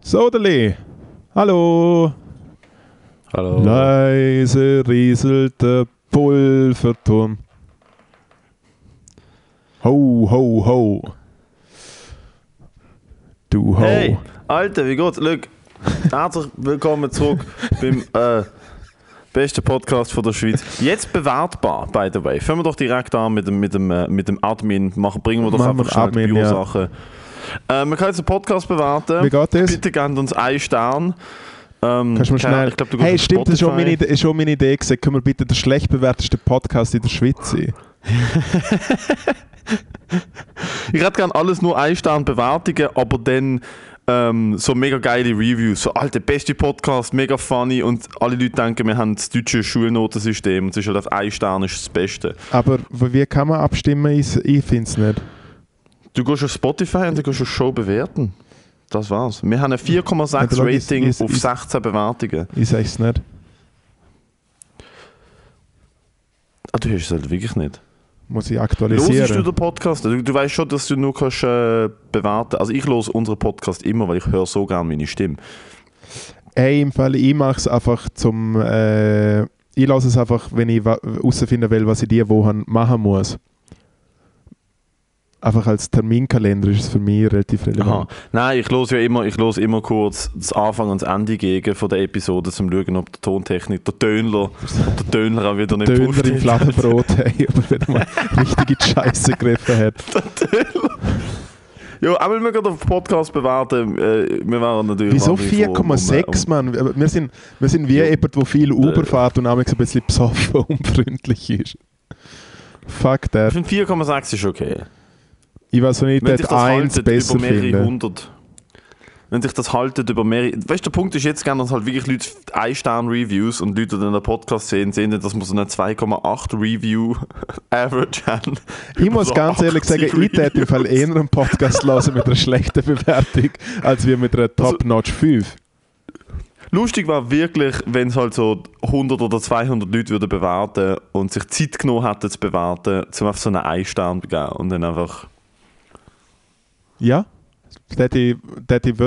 Soderli, hallo. Hallo. Leise rieselt der Pulverturm. Ho, ho, ho. Du ho. Hey, Alter, wie geht's? Look, herzlich willkommen zurück beim äh, besten Podcast von der Schweiz. Jetzt bewertbar, by the way. Fangen wir doch direkt an mit dem, mit dem, äh, mit dem Admin. Machen, bringen wir doch Machen einfach schnell Admin, die ja. Äh, man kann jetzt einen Podcast bewerten. Wie geht das? Bitte gebt uns einen Stern. Ähm, Kannst du mal schnell. Glaub, du hey, stimmt, das ist schon, meine, Idee- ist schon meine Idee gewesen. Können wir bitte der schlecht bewerteste Podcast in der Schweiz sein? Ich hätte gerne alles nur ein Stern Bewertungen, aber dann ähm, so mega geile Reviews. So, alter, beste Podcast, mega funny und alle Leute denken, wir haben das deutsche Schulnotensystem und es ist halt auf ein Stern ist das Beste. Aber wie kann man abstimmen? Ich, ich finde es nicht. Du gehst auf Spotify und du gehst auf Show bewerten. Das war's. Wir haben ein 4,6 Ja, da ist- Rating ist- auf ist- 16 Bewertungen. Ich sage es nicht. Ah, du hast es halt wirklich nicht. Muss ich Losest du aktualisieren. den Podcast? Du, du weißt schon, dass du nur kannst, äh, bewerten Also ich höre unseren Podcast immer, weil ich höre so gerne meine Stimme. Hey, im Fall, ich mache es einfach zum. Äh, ich lasse es einfach, wenn ich herausfinden will, was ich die Woche machen muss. Einfach als Terminkalender ist es für mich relativ Aha. relevant. Nein, ich los ja immer, ich los immer kurz das Anfang und das Ende gegen von der Episode, um zu schauen, ob der Tontechnik, der Tönler, ob der Tönler auch wieder nicht Puff im Fladenbrot, hey, aber wieder mal richtige Scheiße gegriffen hat. Ja, aber wir gerade auf den Podcast bewerten. Äh, wir waren natürlich. Wieso wahnsinnig froh um, 4,6, um, Mann? Wir sind, wir sind wie Ja. jemand, der viel Uber fährt und so ein bisschen besoffen und unfreundlich ist. Fuck Ich that. finde 4,6 ist okay. Ich weiß nicht, Wenn sich das haltet besser über mehrere finden. hundert. Wenn sich das haltet über mehrere. Weißt du, der Punkt ist jetzt gerne, dass halt wirklich Leute Ein-Stern-Reviews und Leute, die den Podcast sehen, sehen, dass wir so eine 2,8 Review-Average haben. Ich muss so ganz ehrlich 80 sagen, ich hätte im Fall eher einen Podcast hören mit einer schlechten Bewertung, als wir mit einer Also- Top-Notch 5. Lustig war wirklich, wenn es halt so 100 oder 200 Leute würden bewerten und sich Zeit genommen hätten zu bewerten, zum auf so einen Ein-Stern zu geben und dann einfach. Ja.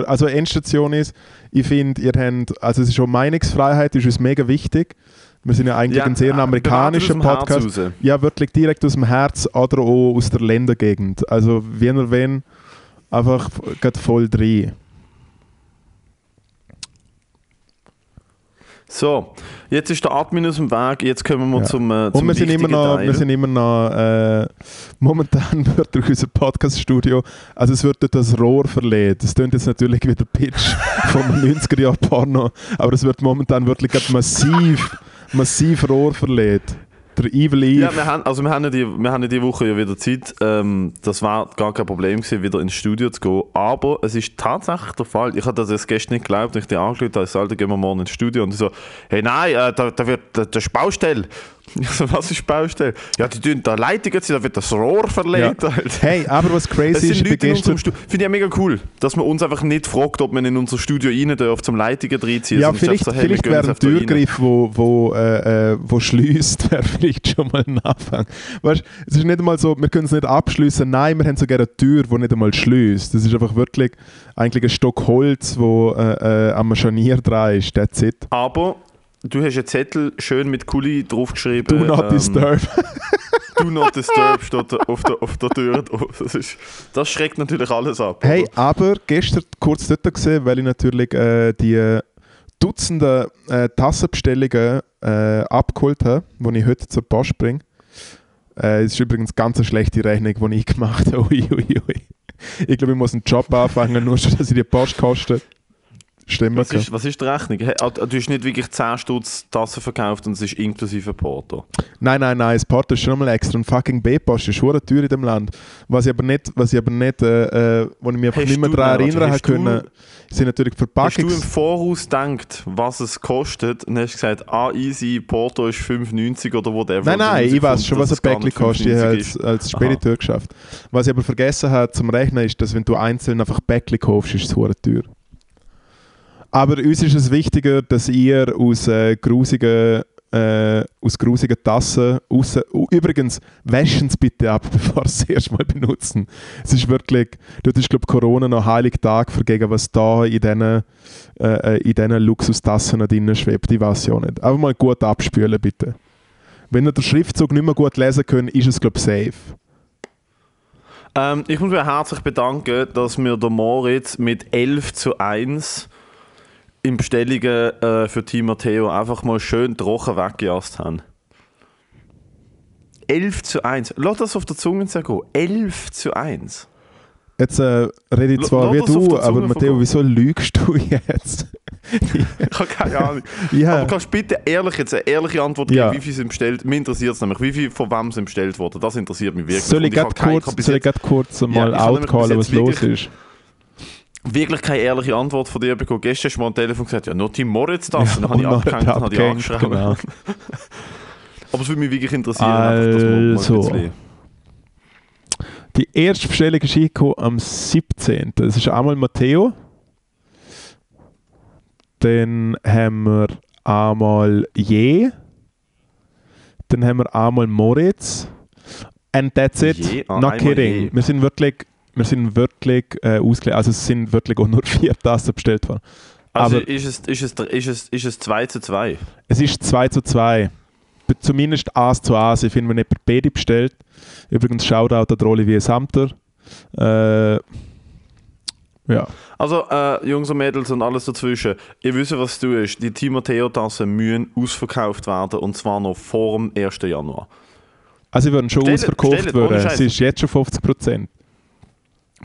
Also Endstation ist, ich finde, ihr habt, also es ist schon Meinungsfreiheit, ist uns mega wichtig. Wir sind ja eigentlich Ja, ein sehr äh, amerikanischer Podcast. Ja, wirklich direkt aus dem Herz oder auch aus der Ländergegend. Also wenn ihr wenn, einfach geht voll drin. So, jetzt ist der Admin aus dem Weg, jetzt kommen wir Ja. zum, äh, zum Und wir sind, immer noch, Teil. wir sind immer noch, äh, momentan wird durch unser Podcast-Studio, also es wird durch das Rohr verlegt. Das klingt jetzt natürlich wie der Pitch vom 90er-Jahr-Porno, aber es wird momentan wirklich massiv, massiv Rohr verlegt. Der Evil Eve. Ja, wir haben, also wir haben, ja die, wir haben ja die Woche ja wieder Zeit. Ähm, das war gar kein Problem gewesen, wieder ins Studio zu gehen. Aber es ist tatsächlich der Fall. Ich hatte das gestern nicht geglaubt, ich dir angeschaut habe, ich so, Alter, gehen wir morgen ins Studio. Und ich so, hey nein, äh, da, da wird, da, das ist Baustelle. Ich so, was ist Baustelle? Ja, die tun da Leitungen, da wird das Rohr verlegt. Ja. Hey, aber was crazy ist, Leute in unserem gestern, Studio. Finde ich ja mega cool, dass man uns einfach nicht fragt, ob man in unser Studio rein darf, zum Leitungen reinziehen. ja, vielleicht, so, hey, vielleicht wäre ein. Türgriff, wo, wo, äh, äh, wo schließt, wäre vielleicht schon mal ein Anfang. Weißt, es ist nicht einmal so, wir können es nicht abschließen. Nein, wir haben sogar eine Tür, die nicht einmal schließt. Das ist einfach wirklich eigentlich ein Stock Holz, wo äh, äh, am Scharnier dran ist. That's it. Aber du hast einen Zettel schön mit Kuli draufgeschrieben. Do not ähm, disturb. Do not disturb steht auf der, auf der Tür. Das, ist, das schreckt natürlich alles ab. Hey, aber gestern kurz dort gesehen, weil ich natürlich äh, die Dutzende äh, Tassenbestellungen äh, abgeholt habe, die ich heute zur Post bringe. Äh, ist übrigens ganz eine schlechte Rechnung, die ich gemacht habe. Ui, ui, ui. Ich glaube, ich muss einen Job anfangen, nur schon, dass ich die Postkosten stimmen was, ist, was ist die Rechnung? Ah, du hast nicht wirklich 10 Stutz Tassen verkauft und es ist inklusive Porto. Nein, nein, nein, das Porto ist schon mal extra. Und fucking B-Post ist teuer in dem Land. Was ich aber nicht, was ich aber nicht, äh, äh, wo ich mich einfach nicht mehr du- daran erinnern habe du- können, sind natürlich Hast du im Verpackungs... Voraus gedacht, was es kostet und hast gesagt, ah easy, Porto ist 5,90 oder whatever. Nein, nein, ich weiß schon, was ein Päckchen kostet. Ich habe als als, Spediteur geschafft. Was ich aber vergessen habe zum Rechnen, ist, dass wenn du einzeln einfach Päckchen kaufst, ist es teuer. Aber uns ist es wichtiger, dass ihr aus äh, grusigen äh, aus grusigen Tassen raus. Übrigens, waschen Sie bitte ab, bevor Sie es erst mal benutzen. Es ist wirklich, dort ist glaube Corona noch heilig Tag vergegen, was da in diesen, äh, äh in diesen Luxustassen drin schwebt. Ich weiß ja nicht. Einfach mal gut abspülen bitte. Wenn ihr den Schriftzug nicht mehr gut lesen könnt, ist es glaube safe. Ähm, ich muss mich herzlich bedanken, dass mir der Moritz mit 11 zu 1 in Bestellungen äh, für Team Matteo einfach mal schön trocken weggejast haben. 11 zu 1. Lass das auf der Zunge zergehen. 11 zu 1. Jetzt äh, rede ich zwar wie du, aber Matteo, wieso lügst du jetzt? ich habe keine Ahnung. ja. Aber kannst du bitte ehrlich jetzt eine ehrliche Antwort geben, ja. wie viel sind bestellt? Mich interessiert es nämlich, wie viel von wem sind bestellt worden. Das interessiert mich wirklich. Soll ich gerade kurz, kurz mal ja, outcallen, was los ist? Wirklich keine ehrliche Antwort von dir bekommen. Gestern hast du mal am Telefon gesagt, ja, nur Tim Moritz das. Ja, dann habe ich abgehängt, dann habe ich angeschrieben. Genau. Aber es würde mich wirklich interessieren, also, einfach, Die erste Bestellung ist eingekommen am 17. Das ist einmal Matteo. Dann haben wir einmal Je. Dann haben wir einmal Moritz. And that's it. Je, ah, Not kidding. Je. Wir sind wirklich wir sind wirklich äh, ausgelegt, also es sind wirklich auch nur vier Tassen bestellt worden. Also Aber ist, es, ist, es, ist, es, ist es 2 zu 2? Es ist 2 zu 2. Zumindest 1 zu 1. Ich finde, wenn jemand beide bestellt, übrigens Shoutout an Olivier Samter, äh, ja. Also, äh, Jungs und Mädels und alles dazwischen, ihr wisst, was du ist. Die Timoteo-Tassen müssen ausverkauft werden und zwar noch vor dem 1. Januar. Also, sie würden schon bestellt, ausverkauft werden. Es ist jetzt schon 50 Prozent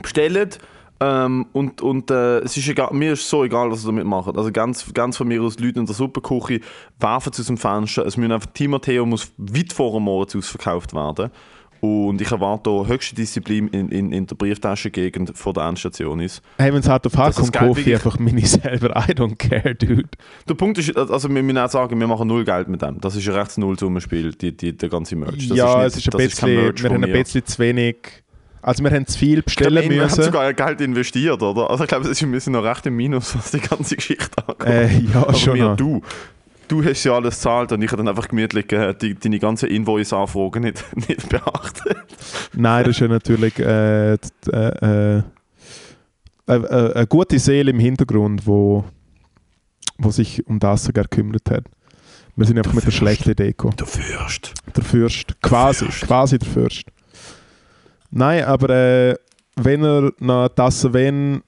bestellen. Ähm, und und äh, es ist egal, mir ist so egal, was sie damit machen. Also ganz, ganz von mir aus Leute in der Suppenküche werfen aus dem Fenster. Es müssen einfach, Timoteo muss weit vor dem Morgen ausverkauft werden. Und ich erwarte hier höchste Disziplin in, in, in der Brieftaschengegend von der Endstation ist. Hey, wenn es hart auf hart kommt, kaufe ich einfach meine selber. I don't care, dude. Der Punkt ist, also wir müssen auch sagen, wir machen null Geld mit dem. Das ist ein rechts Nullsummenspiel, die, die, der ganze Merch. Das ja, ist nicht, es ist ein bisschen, ist wir haben ein bisschen zu wenig also wir haben zu viel bestellen ich glaub, müssen. Wir haben sogar Geld investiert, oder? Also ich glaube, wir müssen noch recht im Minus, was die ganze Geschichte angeht. Äh, ja, Aber schon mir, du, du hast ja alles gezahlt und ich habe dann einfach gemütlich äh, die, deine ganzen Invoice-Anfragen nicht, nicht beachtet. Nein, das ist ja natürlich äh, äh, äh, eine gute Seele im Hintergrund, wo, wo sich um das sogar gekümmert hat. Wir sind einfach der mit Fürst. der schlechten gekommen. Der Fürst. Der Fürst. Quasi, der Fürst. quasi der Fürst. Nein, aber äh, wenn er noch das wenn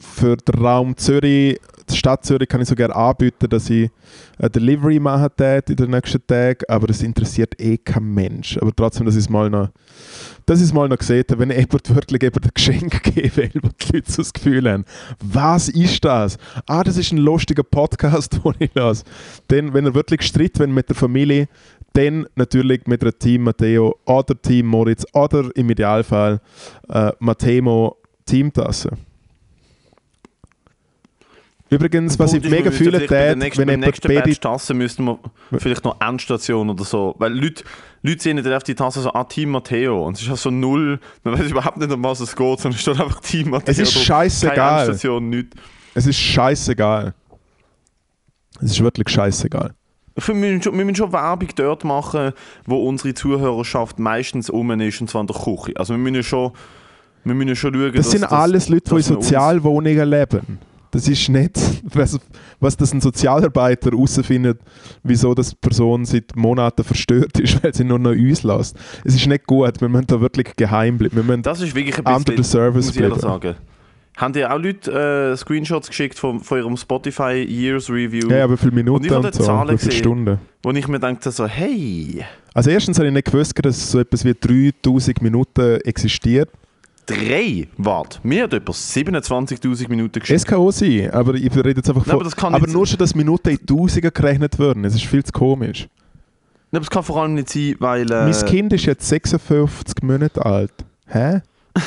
für den Raum Zürich, die Stadt Zürich kann ich so gerne anbieten, dass ich eine Delivery machen in den nächsten Tagen, aber das interessiert eh kein Mensch. Aber trotzdem, ich es mal noch, ich es mal noch gesehen wenn jemand wirklich jemand ein Geschenk geben will, wo die Leute so das Gefühl haben, was ist das? Ah, das ist ein lustiger Podcast, den ich lasse. Denn wenn er wirklich stritt, wenn mit der Familie dann natürlich mit einem Team Matteo oder Team Moritz oder im Idealfall äh, Matteo Teamtasse. Übrigens, was ich mega fühle, wenn ich bei beide Tassen müssten wir vielleicht noch Endstation oder so, weil Leute, Leute sehen dann auf die Tasse so, ah, Team Matteo und es ist halt so null, man weiß überhaupt nicht, um was es geht, sondern es steht einfach Team Matteo. Es ist scheißegal. Endstation, nichts. Es ist scheißegal. Es ist wirklich scheißegal. Wir müssen, schon, wir müssen schon Werbung dort machen, wo unsere Zuhörerschaft meistens um ist, und zwar in der Küche. Also wir müssen schon, wir müssen schon schauen, Das sind das, alles Leute, die in Sozialwohnungen leben. Das ist nicht, was, was das ein Sozialarbeiter herausfindet, wieso das Person seit Monaten verstört ist, weil sie nur noch uns lässt. Es ist nicht gut, wir müssen da wirklich geheim bleiben. Wir müssen das ist wirklich ein bisschen, Service muss ich sagen. Haben dir auch Leute äh, Screenshots geschickt von, von ihrem Spotify Years Review? Ja, aber viele Minuten und, ich und so, Zahlen gesehen, Stunden. Wo ich mir dachte so, hey... Also erstens habe ich nicht gewusst, dass so etwas wie 3000 Minuten existiert. Drei? Warte, mir hat etwa 27'000 Minuten geschickt. Es kann auch sein, aber ich rede jetzt einfach von... Nein, aber, aber nur schon, dass Minuten in Tausenden gerechnet werden, es ist viel zu komisch. Nein, aber es kann vor allem nicht sein, weil... Äh, mein Kind ist jetzt 56 Monate alt. Hä?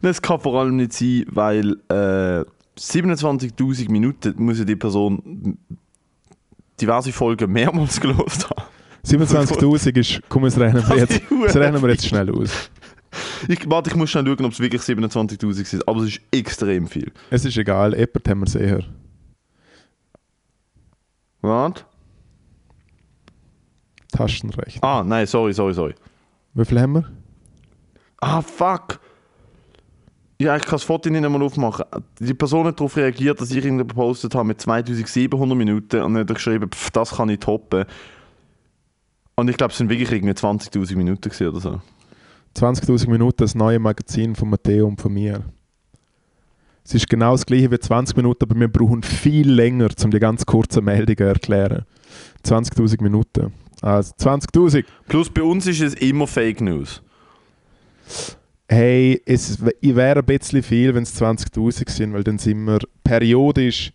Das kann vor allem nicht sein, weil äh, 27.000 Minuten muss ja die Person diverse Folgen mehrmals gelost haben. 27.000 ist, komm, das rechnen wir jetzt, das rechnen wir jetzt schnell aus. Ich, warte, ich muss schnell schauen, ob es wirklich 27.000 sind, aber es ist extrem viel. Es ist egal, jemand haben wir es eher. Warte. Taschenrechner. Ah, nein, sorry, sorry, sorry. Wie viel haben wir? Ah, fuck. Ja, ich kann das Foto nicht einmal aufmachen. Die Person hat darauf reagiert, dass ich ihn gepostet habe mit 2700 Minuten und dann hat geschrieben, pff, das kann ich toppen. Und ich glaube, es sind wirklich irgendwie 20.000 Minuten oder so. 20.000 Minuten das neue Magazin von Matteo und von mir. Es ist genau das gleiche wie 20 Minuten, aber wir brauchen viel länger, um die ganz kurzen Meldungen zu erklären. 20.000 Minuten. Also 20.000. Plus bei uns ist es immer Fake News. Hey, es wäre ein bisschen viel, wenn es 20.000 sind, weil dann sind wir periodisch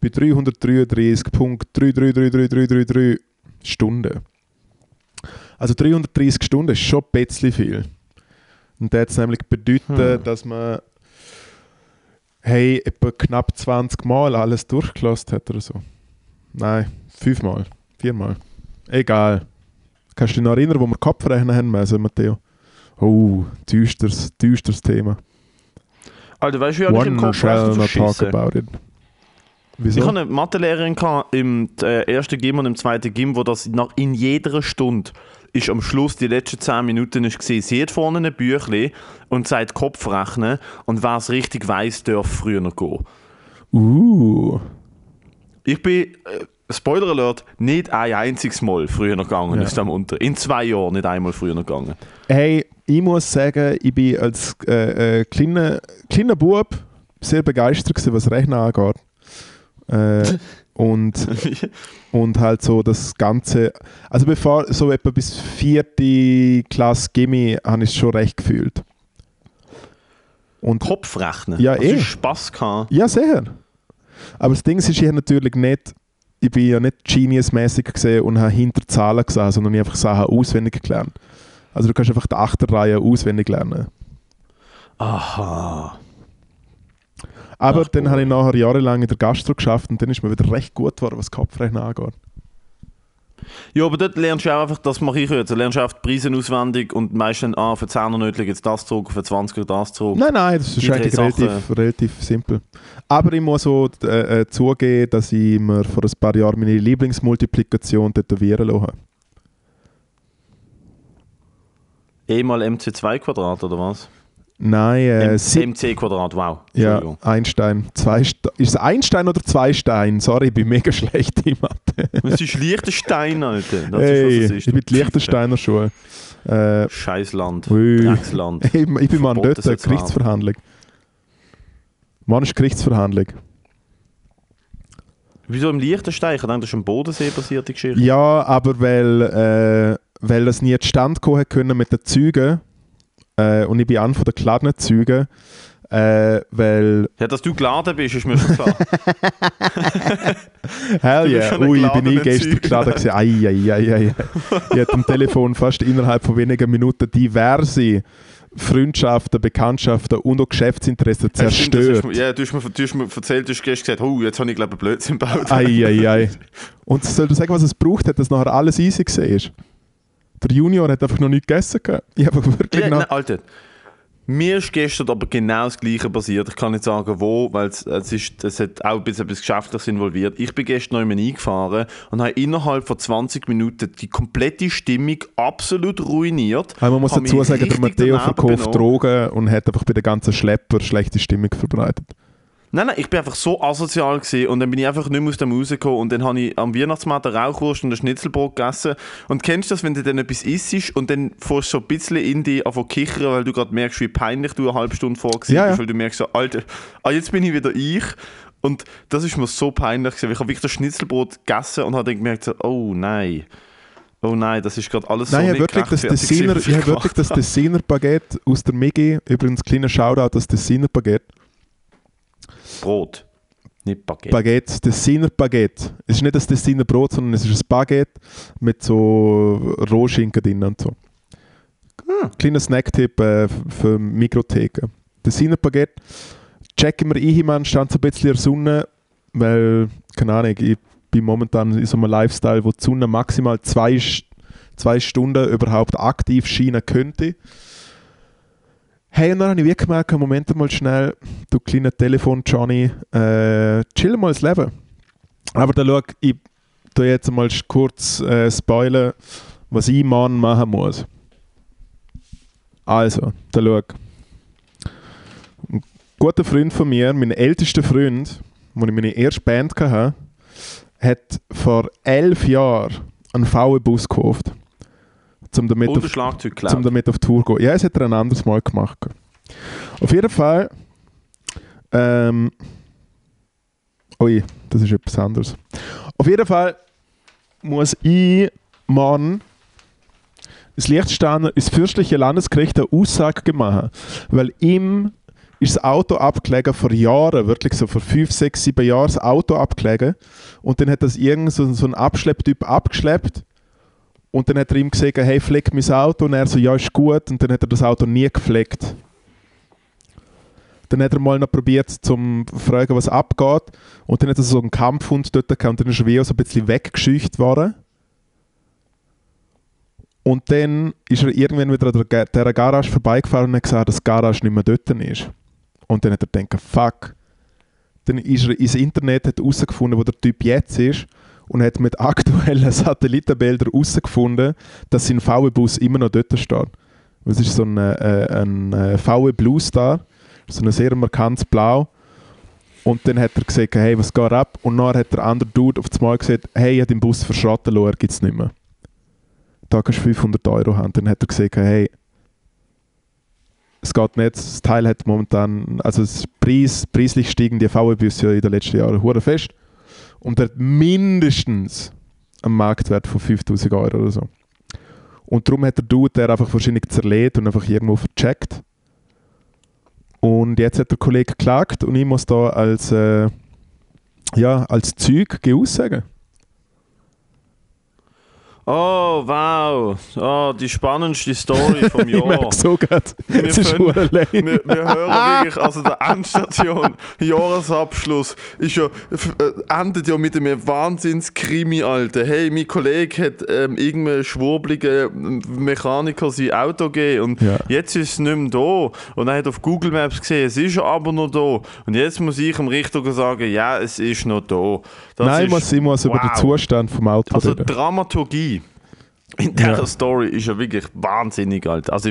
bei 333.333333 Stunden. Also 330 Stunden ist schon ein bisschen viel. Und das hat nämlich bedeuten, Hm. dass man hey, etwa knapp 20 Mal alles durchgelassen hat oder so. Nein, fünfmal, viermal. Egal. Kannst du dich noch erinnern, wo wir Kopfrechnen haben müssen, Matteo? Oh, düsteres, düsteres Thema. Alter, weißt du, wie ich im Kopf shall not talk about it. Ich Wieso? hatte eine Mathelehrerin im äh, ersten Gym und im zweiten Gym, wo das nach, in jeder Stunde ist am Schluss die letzten 10 Minuten ist gesehen. Sie hat vorne ein Büchlein und sagt Kopfrechnen und wer es richtig weiss, darf früher noch gehen. Uh, Ich bin, äh, Spoiler Alert, nicht ein einziges Mal früher noch gegangen Ja. aus dem Unter. In zwei Jahren nicht einmal früher noch gegangen. hey, ich muss sagen, ich bin als äh, äh, kleiner, kleiner Bub sehr begeistert gewesen, was Rechnen angeht. Äh, und, und halt so das Ganze, also bevor, so etwa bis vierte Klasse Gimmi, habe ich es schon recht gefühlt. Und Kopfrechnen. Ja, eh. Spass gehabt? Ja, sehr. Aber das Ding ist, ich habe natürlich nicht, ich bin ja nicht genius-mäßig gesehen und habe hinter Zahlen gesehen, sondern ich habe einfach Sachen auswendig gelernt. Also du kannst einfach die Achterreihe auswendig lernen. Aha. Aber Ach, dann habe ich nachher jahrelang in der Gastro geschafft und dann ist mir wieder recht gut geworden, was Kopfrechnen angeht. Ja, aber dort lernst du auch einfach, das mache ich jetzt, du lernst einfach die Preise auswendig und meistens, ah, für 10er Nötchen jetzt das zurück, für 20er das zurück. Nein, nein, das ist Die eigentlich relativ, relativ simpel. Aber ich muss so äh, äh, zugeben, dass ich mir vor ein paar Jahren meine Lieblingsmultiplikation tätowieren lassen habe. E mal MC2 Quadrat oder was? Nein, äh, MC Quadrat, wow. Ja. Einstein. Zwei ist es Einstein oder zwei Stein? Sorry, ich bin mega schlecht in Mathe. Es ist Liechtenstein, Alter. Das hey, ist, was ist. ich bin die Liechtensteiner Schule. Äh, Scheißland. Drecksland. ich, ich bin Mann Verboten dort, soll's Gerichtsverhandlung. Wann ist Gerichtsverhandlung? Wieso im Liechtenstein? Ich dachte, das ist eine Bodensee-basierte Geschichte. Ja, aber weil, äh, weil das nie zustande kommen können mit den Zügen äh, und ich bin an von den geladenen Zügen, äh, weil Ja, dass du geladen bist, ist mir schon klar. Hell yeah, ui, bin geladener ich gestern geladen gewesen. Ei, ei, ei, ei. Ich habe am Telefon fast innerhalb von wenigen Minuten diverse Freundschaften, Bekanntschaften und auch Geschäftsinteressen stimmt, zerstört. hast du- Ja, du hast mir, du hast mir erzählt, du hast gestern gesagt, oh, jetzt habe ich glaube ich Blödsinn gebaut. Ei, ei, ei. Und soll du sagen, was es braucht hat, dass nachher alles easy war? Der Junior hat einfach noch nichts gegessen. gehabt. Ich habe wirklich Ja, nein, Alter, mir ist gestern aber genau das Gleiche passiert. Ich kann nicht sagen, wo, weil es, es, ist, es hat auch ein bisschen etwas Geschäftliches involviert. Ich bin gestern noch eingefahren und habe innerhalb von 20 Minuten die komplette Stimmung absolut ruiniert. Aber man muss dazu sagen, der Matteo verkauft. Drogen und hat einfach bei den ganzen Schlepper schlechte Stimmung verbreitet. Nein, nein, ich bin einfach so asozial gewesen und dann bin ich einfach nicht mehr aus dem rausgekommen und dann habe ich am Weihnachtsmarkt eine Rauchwurst und ein Schnitzelbrot gegessen. Und kennst du das, wenn du dann etwas isst und dann fährst du so ein bisschen in dich auf kichern, weil du gerade merkst, wie peinlich du eine halbe Stunde vor gewesen Ja, bist, weil du merkst so, Alter, ah, jetzt bin ich wieder ich. Und das ist mir so peinlich gewesen, ich habe wirklich das Schnitzelbrot gegessen und habe dann gemerkt so, oh nein, oh nein, das ist gerade alles Nein, so ich nicht wirklich das Dessiner, ich habe wirklich. das gemacht habe. Dessiner Baguette aus der Migi, übrigens kleiner Shoutout, das Dessiner Baguette. Brot, nicht Baguette. Baguette, Dessiner Baguette. Es ist nicht das Dessiner Brot, sondern es ist ein Baguette mit so Rohschinken drin und so. Hm. Kleiner Snacktipp äh, für Mikrotheken. Dessiner Baguette. Checken wir ein, man stand so ein bisschen in der Sonne, weil, keine Ahnung, ich bin momentan in so einem Lifestyle, wo die Sonne maximal zwei, zwei Stunden überhaupt aktiv scheinen könnte. Hey, und dann habe ich wirklich gemerkt, Moment mal schnell, du kleiner Telefon, Johnny, äh, chill mal das Leben. Aber dann schau, ich, tu jetzt mal kurz äh, spoilern, was ich morgen machen muss. Also, da schau. Ein guter Freund von mir, mein ältester Freund, wo ich meine erste Band hatte, hat vor elf Jahren einen VW-Bus gekauft. Um damit, Oder auf, Schlagzeug geklaut. damit auf Tour gehen. Ja, es hat er ein anderes Mal gemacht. Auf jeden Fall. Ähm, ui, das ist etwas anderes. Auf jeden Fall muss ich morgen das Lichtsteiner ins fürstliche Landesgericht eine Aussage machen, weil ihm ist das Auto abgelegen vor Jahren, wirklich so vor fünf, sechs, sieben Jahren das Auto abgelegen und dann hat das irgend so, so ein Abschlepptyp abgeschleppt und dann hat er ihm gesagt, hey, pfleg mein Auto und er so, ja, ist gut und dann hat er das Auto nie gepflegt. Dann hat er mal noch probiert zum fragen, was abgeht und dann hat er so einen Kampfhund dort gehabt und dann ist er wie auch so ein bisschen weggescheucht worden. Und dann ist er irgendwann wieder an dieser Garage vorbeigefahren und hat gesagt, dass die Garage nicht mehr dort ist. Und dann hat er gedacht, fuck. Dann ist er ins Internet herausgefunden, wo der Typ jetzt ist und hat mit aktuellen Satellitenbildern herausgefunden, dass sein VW-Bus immer noch dort steht. Es ist so ein, äh, ein äh, VW Blue Star, so ein sehr markantes Blau. Und dann hat er gesagt, hey, was geht ab? Und dann hat der andere Dude auf einmal gesagt, hey, ich habe den Bus verschrotten lassen, gibt es nicht mehr. Da kannst du 500 Euro haben. Dann hat er gesagt, hey, es geht nicht, das Teil hat momentan, also das Preis, preislich steigen die VW-Busse in den letzten Jahren hure fest und er hat mindestens einen Marktwert von 5000 Euro oder so. Und darum hat der Dude der einfach wahrscheinlich zerlegt und einfach irgendwo vercheckt. Und jetzt hat der Kollege geklagt und ich muss da als, äh, ja, als Zeug aussagen. Oh, wow. Oh, die spannendste Story vom Ich merke Jahr. so gerade, Wir es ist lame. Wir, wir hören wirklich, also der Endstation, Jahresabschluss, ist ja, äh, endet ja mit einem Wahnsinns-Krimi, Alter. Hey, mein Kollege hat ähm, irgendeinem schwurbligen Mechaniker sein Auto gegeben und Ja. jetzt ist es nicht mehr da. Und er hat auf Google Maps gesehen, es ist aber noch da. Und jetzt muss ich dem Richter sagen, ja, es ist noch da. Das Nein, ich ist, muss, ich muss über den wow. Zustand vom Auto Also reden. Dramaturgie in dieser Ja. Story ist ja wirklich wahnsinnig alt. Also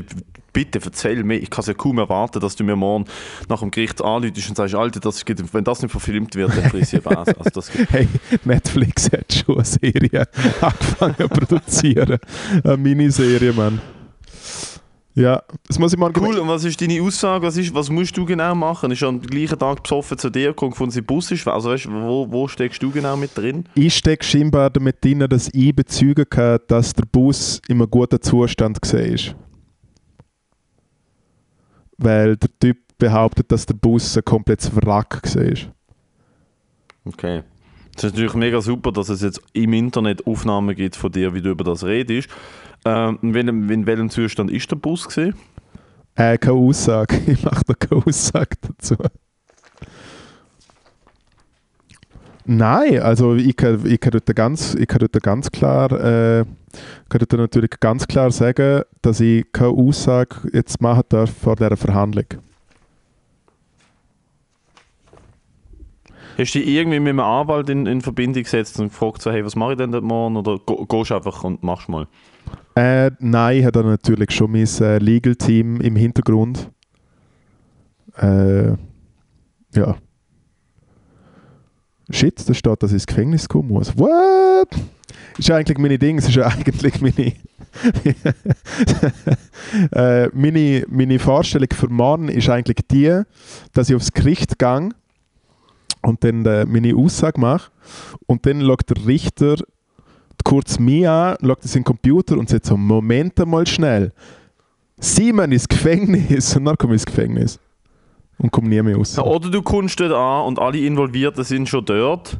bitte erzähl mir, ich kann es ja kaum erwarten, dass du mir morgen nach dem Gericht anläutest und sagst, Alter, das geht, wenn das nicht verfilmt wird, dann friss ich was. Also das, Hey, Netflix hat schon eine Serie angefangen zu produzieren. Eine Miniserie, Mann. Ja, das muss ich mal cool, und was ist deine Aussage? Was, ist, was musst du genau machen? Ist am gleichen Tag besoffen zu dir gekommen, gefunden, sein Bus ist Also weißt, wo, wo steckst du genau mit drin? Ich stecke scheinbar damit drin, dass ich bezeugen kann, dass der Bus in einem guten Zustand war. Weil der Typ behauptet, dass der Bus ein komplettes Wrack war. Okay. Es ist natürlich mega super, dass es jetzt im Internet Aufnahmen gibt von dir, wie du über das redest. Ähm, in, welchem, in welchem Zustand ist der Bus gesehen? Äh, keine Aussage. Ich mache da keine Aussage dazu. Nein, also ich kann, ich kann, dort, ganz, ich kann dort ganz klar äh, kann dort natürlich ganz klar sagen, dass ich keine Aussage jetzt machen darf vor dieser Verhandlung. Hast du dich irgendwie mit einem Anwalt in, in Verbindung gesetzt und gefragt, so, hey, was mache ich denn dort morgen? Oder gehst du einfach und machst mal? Äh, nein, habe da natürlich schon mein äh, Legal Team im Hintergrund. Äh, ja. Shit, da steht, dass ich ins Gefängnis kommen muss. What? Ist ja eigentlich meine Ding, es ist ja eigentlich meine. äh, meine, meine Vorstellung für morgen ist eigentlich die, dass ich aufs Gericht gehe und dann äh, meine Aussage mache und dann schaut der Richter kurz mich an, schaut in seinen Computer und sagt so, Moment einmal schnell. Simon ins Gefängnis. Und dann komme ich ins Gefängnis. Und komme nie mehr raus. Ja, oder du kommst dort an und alle Involvierten sind schon dort.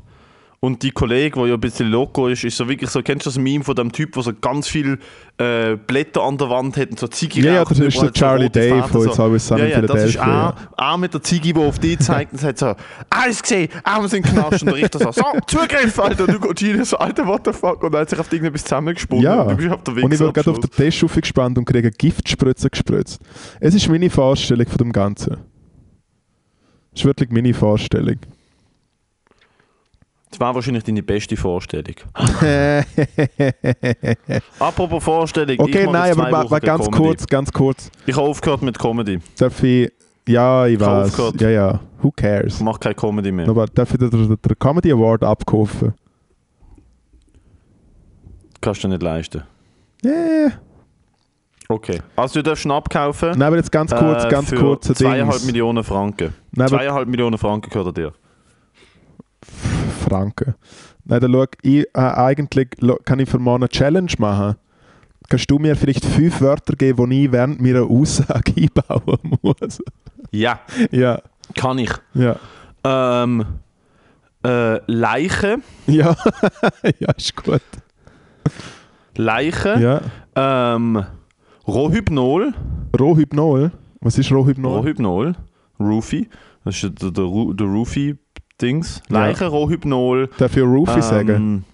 Und die Kollege, der ja ein bisschen loco ist, ist so wirklich so, kennst du das Meme von dem Typ, der so ganz viel äh, Blätter an der Wand hat und so Ziege Ja, ja, das ist der Charlie Day Fäden von It's Always Sunny ja, ja, das ist auch, auch mit der Ziege, die auf dich zeigt und sagt so, alles gesehen, Arme sind knascht und der Richter so, so, Zugriff, Alter, und du gehst rein, so, Alter, what the fuck, und er hat sich auf irgendetwas zusammengesponnen. Ja, und du bist auf der Weg und ich bin gerade auf der Teststufe gespannt und kriege Giftspritze gespritzt. Es ist meine Vorstellung von dem Ganzen. Es ist wirklich meine Vorstellung. Das war wahrscheinlich deine beste Vorstellung. Apropos Vorstellung. okay, nein, aber wa- keine ganz Comedy. kurz, ganz kurz. Ich habe aufgehört mit Comedy. Darf ich. Ja, ich Ich habe weiß. aufgehört. Ja, ja. Who cares? Ich mache keine Comedy mehr. Aber darf ich den, den, Comedy Award abkaufen? Kannst du dir nicht leisten. Yeah. Okay. Also du darfst ihn abkaufen. Nein, aber jetzt ganz kurz, äh, ganz kurz ein zweieinhalb Dings. Millionen Franken. Nein, Zweieinhalb Millionen Franken gehört dir. Franken. Nein, dann schau, ich, äh, eigentlich kann ich für morgen eine Challenge machen. Kannst du mir vielleicht fünf Wörter geben, die ich während meiner Aussage einbauen muss? Ja, ja, kann ich. ja. Ähm, äh, Leiche. Ja, ja, ist gut. Leiche. Ja. Ähm, Rohhypnol. Rohhypnol. Was ist Rohhypnol? Rohhypnol. Roofie. Das ist der, der, der Roofie-Dings. Leiche, Rohhypnol. Darf ich Roofy ähm, sagen?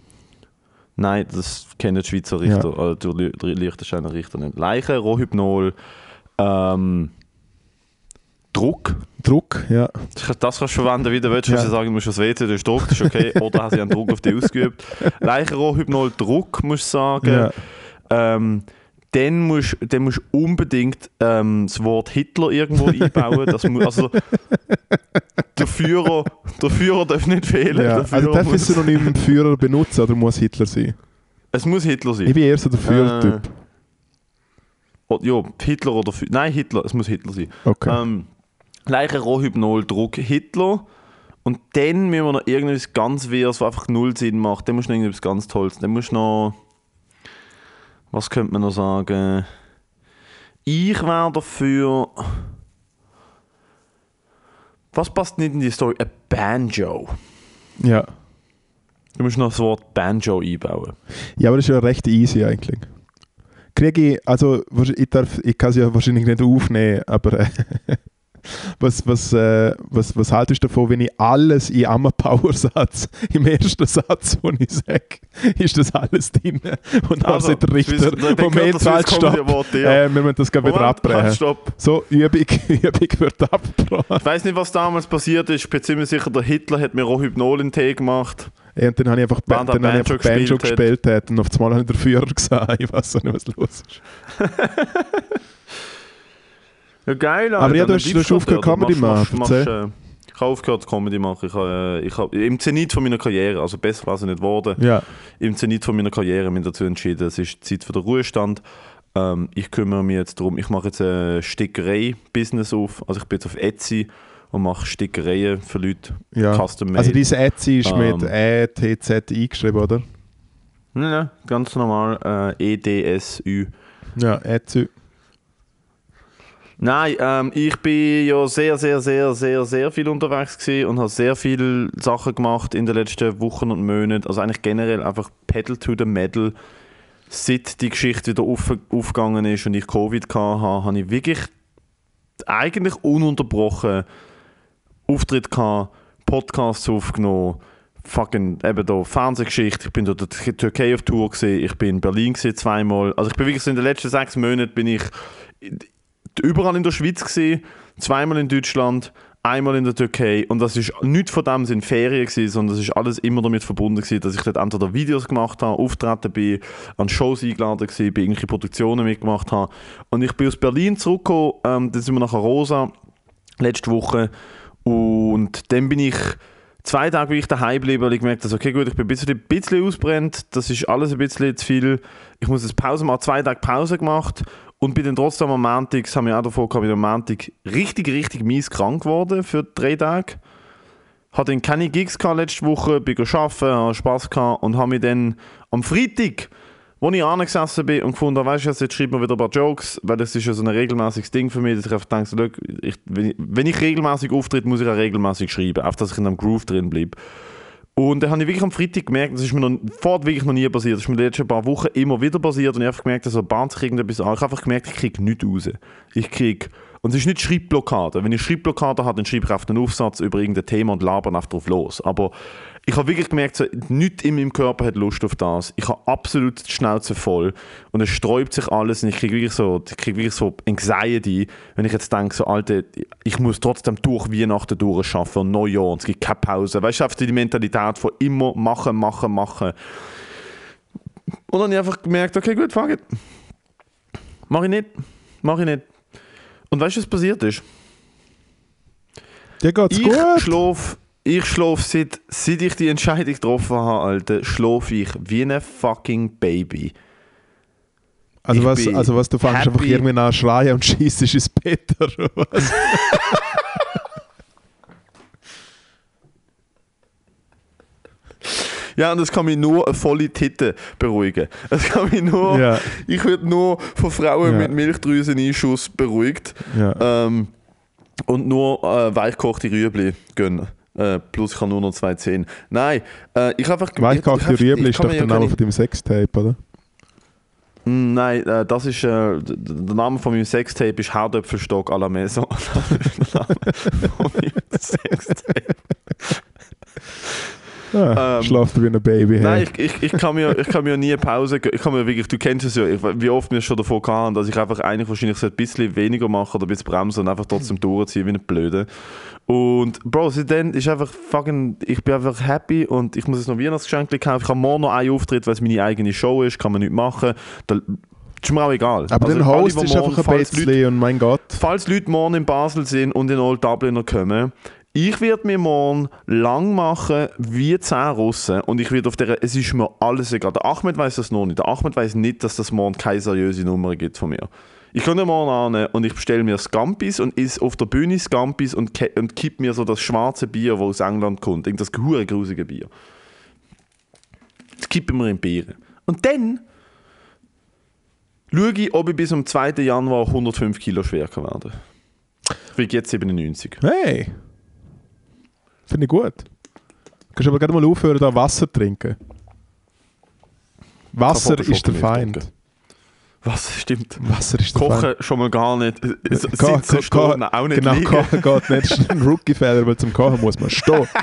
Nein, das kennen die Schweizer Richter, oder die Li- die Liechtensteiner Richter nicht. Leiche, Rohhypnol, ähm, Druck. Druck, ja. Das kannst das du verwenden, wie du willst. Ja. Du sagen, du musst aufs WC, du hast Druck, das ist okay. Oder hast du einen Druck auf dich ausgeübt. Leiche, Rohhypnol, Druck, musst du sagen. ja. Ähm, dann musst dann musst du unbedingt ähm, das Wort Hitler irgendwo einbauen. Das mu also, der, Führer, der Führer darf nicht fehlen. ja. Der Führer Also darf muss, Synonym mit Führer benutzen oder muss Hitler sein? es muss Hitler sein. Ich bin eher so der Führertyp. Äh, oh, ja, Hitler oder Fü Nein, Hitler, es muss Hitler sein. Okay. Ähm, Leiche, Rohhypnol, Druck, Hitler. Und dann müssen wir noch irgendwas ganz Wirres, was einfach null Sinn macht. Dann musst du noch irgendwas ganz Tolles. Dann musst du noch. Was könnte man noch sagen? Ich wäre dafür. Was passt nicht in die Story? Ein Banjo. ja. Du musst noch das Wort Banjo einbauen. ja, aber das ist ja recht easy eigentlich. Kriege ich, also ich, darf, ich kann es ja wahrscheinlich nicht aufnehmen, aber was, was, äh, was, was haltest du davon, wenn ich alles in einem Powersatz, im ersten Satz, wo ich sage, ist das alles drin? Und dann Also, sagt der Richter, Moment, halt, stopp, Award dir. äh, wir müssen das gerade wieder Moment, halt, abbrechen. stopp. So, Übung, Übung wird abgebrochen. Ich weiß nicht, was damals passiert ist. Ich bin ziemlich sicher, der Hitler hat mir Rohhypnol in den Tee gemacht. Ja, Und dann habe ich einfach, ba dann habe ich Banjo einfach Banjo gespielt hat. gespielt hat. und auf einmal habe ich den Führer gesehen. Ich weiß auch nicht, was los ist. Ja, geil. Aber ja, Alter, du hast- dann du hast bleibst aufgehört, Comedy? Machst- machen, machst- äh, Ich habe aufgehört, Comedy machen. Ich habe, äh, ich habe, Im Zenit von meiner Karriere, also besser war es nicht geworden, Ja, im Zenit von meiner Karriere mich dazu entschieden, es ist Zeit für den Ruhestand. Ähm, ich kümmere mich jetzt darum, ich mache jetzt ein Stickerei-Business auf. Also ich bin jetzt auf Etsy und mache Stickereien für Leute, ja. custom made. Also diese Etsy ist mit Ähm. E, T, Z eingeschrieben, oder? Nein, nein, ganz normal, äh, EDSÜ. Ja, Etsy. Nein, ähm, ich bin ja sehr, sehr, sehr, sehr, sehr viel unterwegs und habe sehr viele Sachen gemacht in den letzten Wochen und Monaten. Also eigentlich generell einfach Pedal to the Metal. Seit die Geschichte wieder auf, aufgegangen ist und ich Covid hatte, habe ich wirklich eigentlich ununterbrochen Auftritt gehabt, Podcasts aufgenommen, fucking eben da Fernsehgeschichte. Ich bin da der Türkei auf Tour gewesen, ich bin in Berlin zweimal. Also ich bin wirklich so in den letzten sechs Monaten bin ich überall in der Schweiz gewesen, zweimal in Deutschland, einmal in der Türkei. Und das ist nicht von dem sind Ferien gewesen, sondern das ist alles immer damit verbunden gewesen, dass ich dort entweder Videos gemacht habe, auftreten bin, an Shows eingeladen gewesen, bin irgendwelche Produktionen mitgemacht habe. Und ich bin aus Berlin zurückgekommen, ähm, dann sind wir nach Rosa letzte Woche. Und dann bin ich zwei Tage bin ich daheim geblieben, weil ich gemerkt habe, okay gut, ich bin ein bisschen, ein bisschen ausbrennt, das ist alles ein bisschen zu viel. Ich muss jetzt Pause machen, zwei Tage Pause gemacht und bin dann trotzdem am Montag, das haben wir auch davon gehabt, bin am Montag richtig, richtig mies krank geworden für drei Tage. Hatte dann keine Gigs gehabt letzte Woche, bin arbeiten, habe Spass gehabt und habe mich dann am Freitag, wo ich angesessen bin und gefunden habe, weißt du, jetzt schreiben wir wieder ein paar Jokes, weil das ist ja so ein regelmäßiges Ding für mich, dass ich einfach denke, ich, wenn, ich, wenn ich regelmäßig auftritt, muss ich auch regelmäßig schreiben, einfach, dass ich in einem Groove drin bleibe. Und dann habe ich wirklich am Freitag gemerkt, das ist mir noch, wirklich noch nie passiert, das ist mir die letzten paar Wochen immer wieder passiert und ich habe gemerkt, so bahnt sich irgendetwas an. Ich habe einfach gemerkt, ich kriege nichts raus. Ich kriege Und es ist nicht Schreibblockade. Wenn ich Schreibblockade habe, dann schreibe ich auf den Aufsatz über irgendein Thema und labere einfach drauf los. Aber ich habe wirklich gemerkt, so, nichts in meinem Körper hat Lust auf das. Ich habe absolut die Schnauze voll und es sträubt sich alles und ich kriege wirklich so, ich kriege wirklich so Anxiety, wenn ich jetzt denke, so, Alter, ich muss trotzdem durch Weihnachten durchschaffen und Neujahr und es gibt keine Pause. Weißt du, einfach die Mentalität von immer machen, machen, machen. Und dann habe ich einfach gemerkt, okay, gut, fuck it. Mach ich nicht. Mach ich nicht. Und weißt du, was passiert ist? Dir geht's ich gut. schlafe ich schlafe seit, seit ich die Entscheidung getroffen habe, Alter, schlafe ich wie ein fucking Baby. Also ich was, also was, du fängst happy. einfach irgendwie an schreien und schießt ins Bett oder was? Ja, und das kann mich nur eine volle Titte beruhigen. Es kann mich nur, Ja. ich werde nur von Frauen Ja. mit Milchdrüseneinschuss beruhigt Ja. ähm, und nur äh, weichkochte Rüebli gönnen. Äh, plus ich habe nur noch zwei Zähne. Nein, äh, ich habe einfach... Weichkochte ich- ich- Rüebli ich ist doch der Name von deinem Sextape, oder? Mm, Nein, äh, das ist äh, der Name von meinem Sextape ist Hautöpfelstock à la Maison. der Name von meinem Sextape. Ah, Ähm, schlaft wie ein Baby. Hey. Nein, ich, ich, ich, kann mir, ich kann mir nie Pause Ich kann mir wirklich, du kennst es ja, ich, wie oft wir schon davon hatten, dass ich einfach eigentlich wahrscheinlich so ein bisschen weniger mache oder ein bisschen bremsen und einfach trotzdem durchziehen wie ein Blöde. Und Bro, seitdem ist einfach fucking, ich bin einfach happy und ich muss jetzt noch Weihnachtsgeschenke kaufen. Ich habe morgen noch einen Auftritt, weil es meine eigene Show ist, kann man nicht machen. Da, das ist mir auch egal. Aber Also den alle, Host die ist morgen- einfach ein Leute- bisschen und mein Gott. Falls Leute morgen in Basel sind und in Old Dubliner kommen, ich werde mir morgen lang machen wie 10 Russen und ich werde auf der, es ist mir alles egal. Der Ahmed weiß das noch nicht. Der Ahmed weiß nicht, dass das morgen keine seriöse Nummer gibt von mir. Ich komme morgen an und ich bestelle mir Scampis und is auf der Bühne Scampis und, und kipp mir so das schwarze Bier, das aus England kommt. Irgend das hure grusige Bier. Das kippen wir in Bier. Und dann schaue ich, ob ich bis zum 2. Januar 105 Kilo schwer kann werden. Ich jetzt 97. Hey! Finde ich gut. Du kannst aber gerade mal aufhören, da Wasser zu trinken. Wasser ist der Feind. nicht Was? Stimmt. Wasser ist der Kochen Feind. schon mal gar nicht. Sitzen, ko- stehen, auch nicht Genau, liegen. kochen geht nicht. Das ist ein Rookie-Fehler, weil zum Kochen muss man stehen.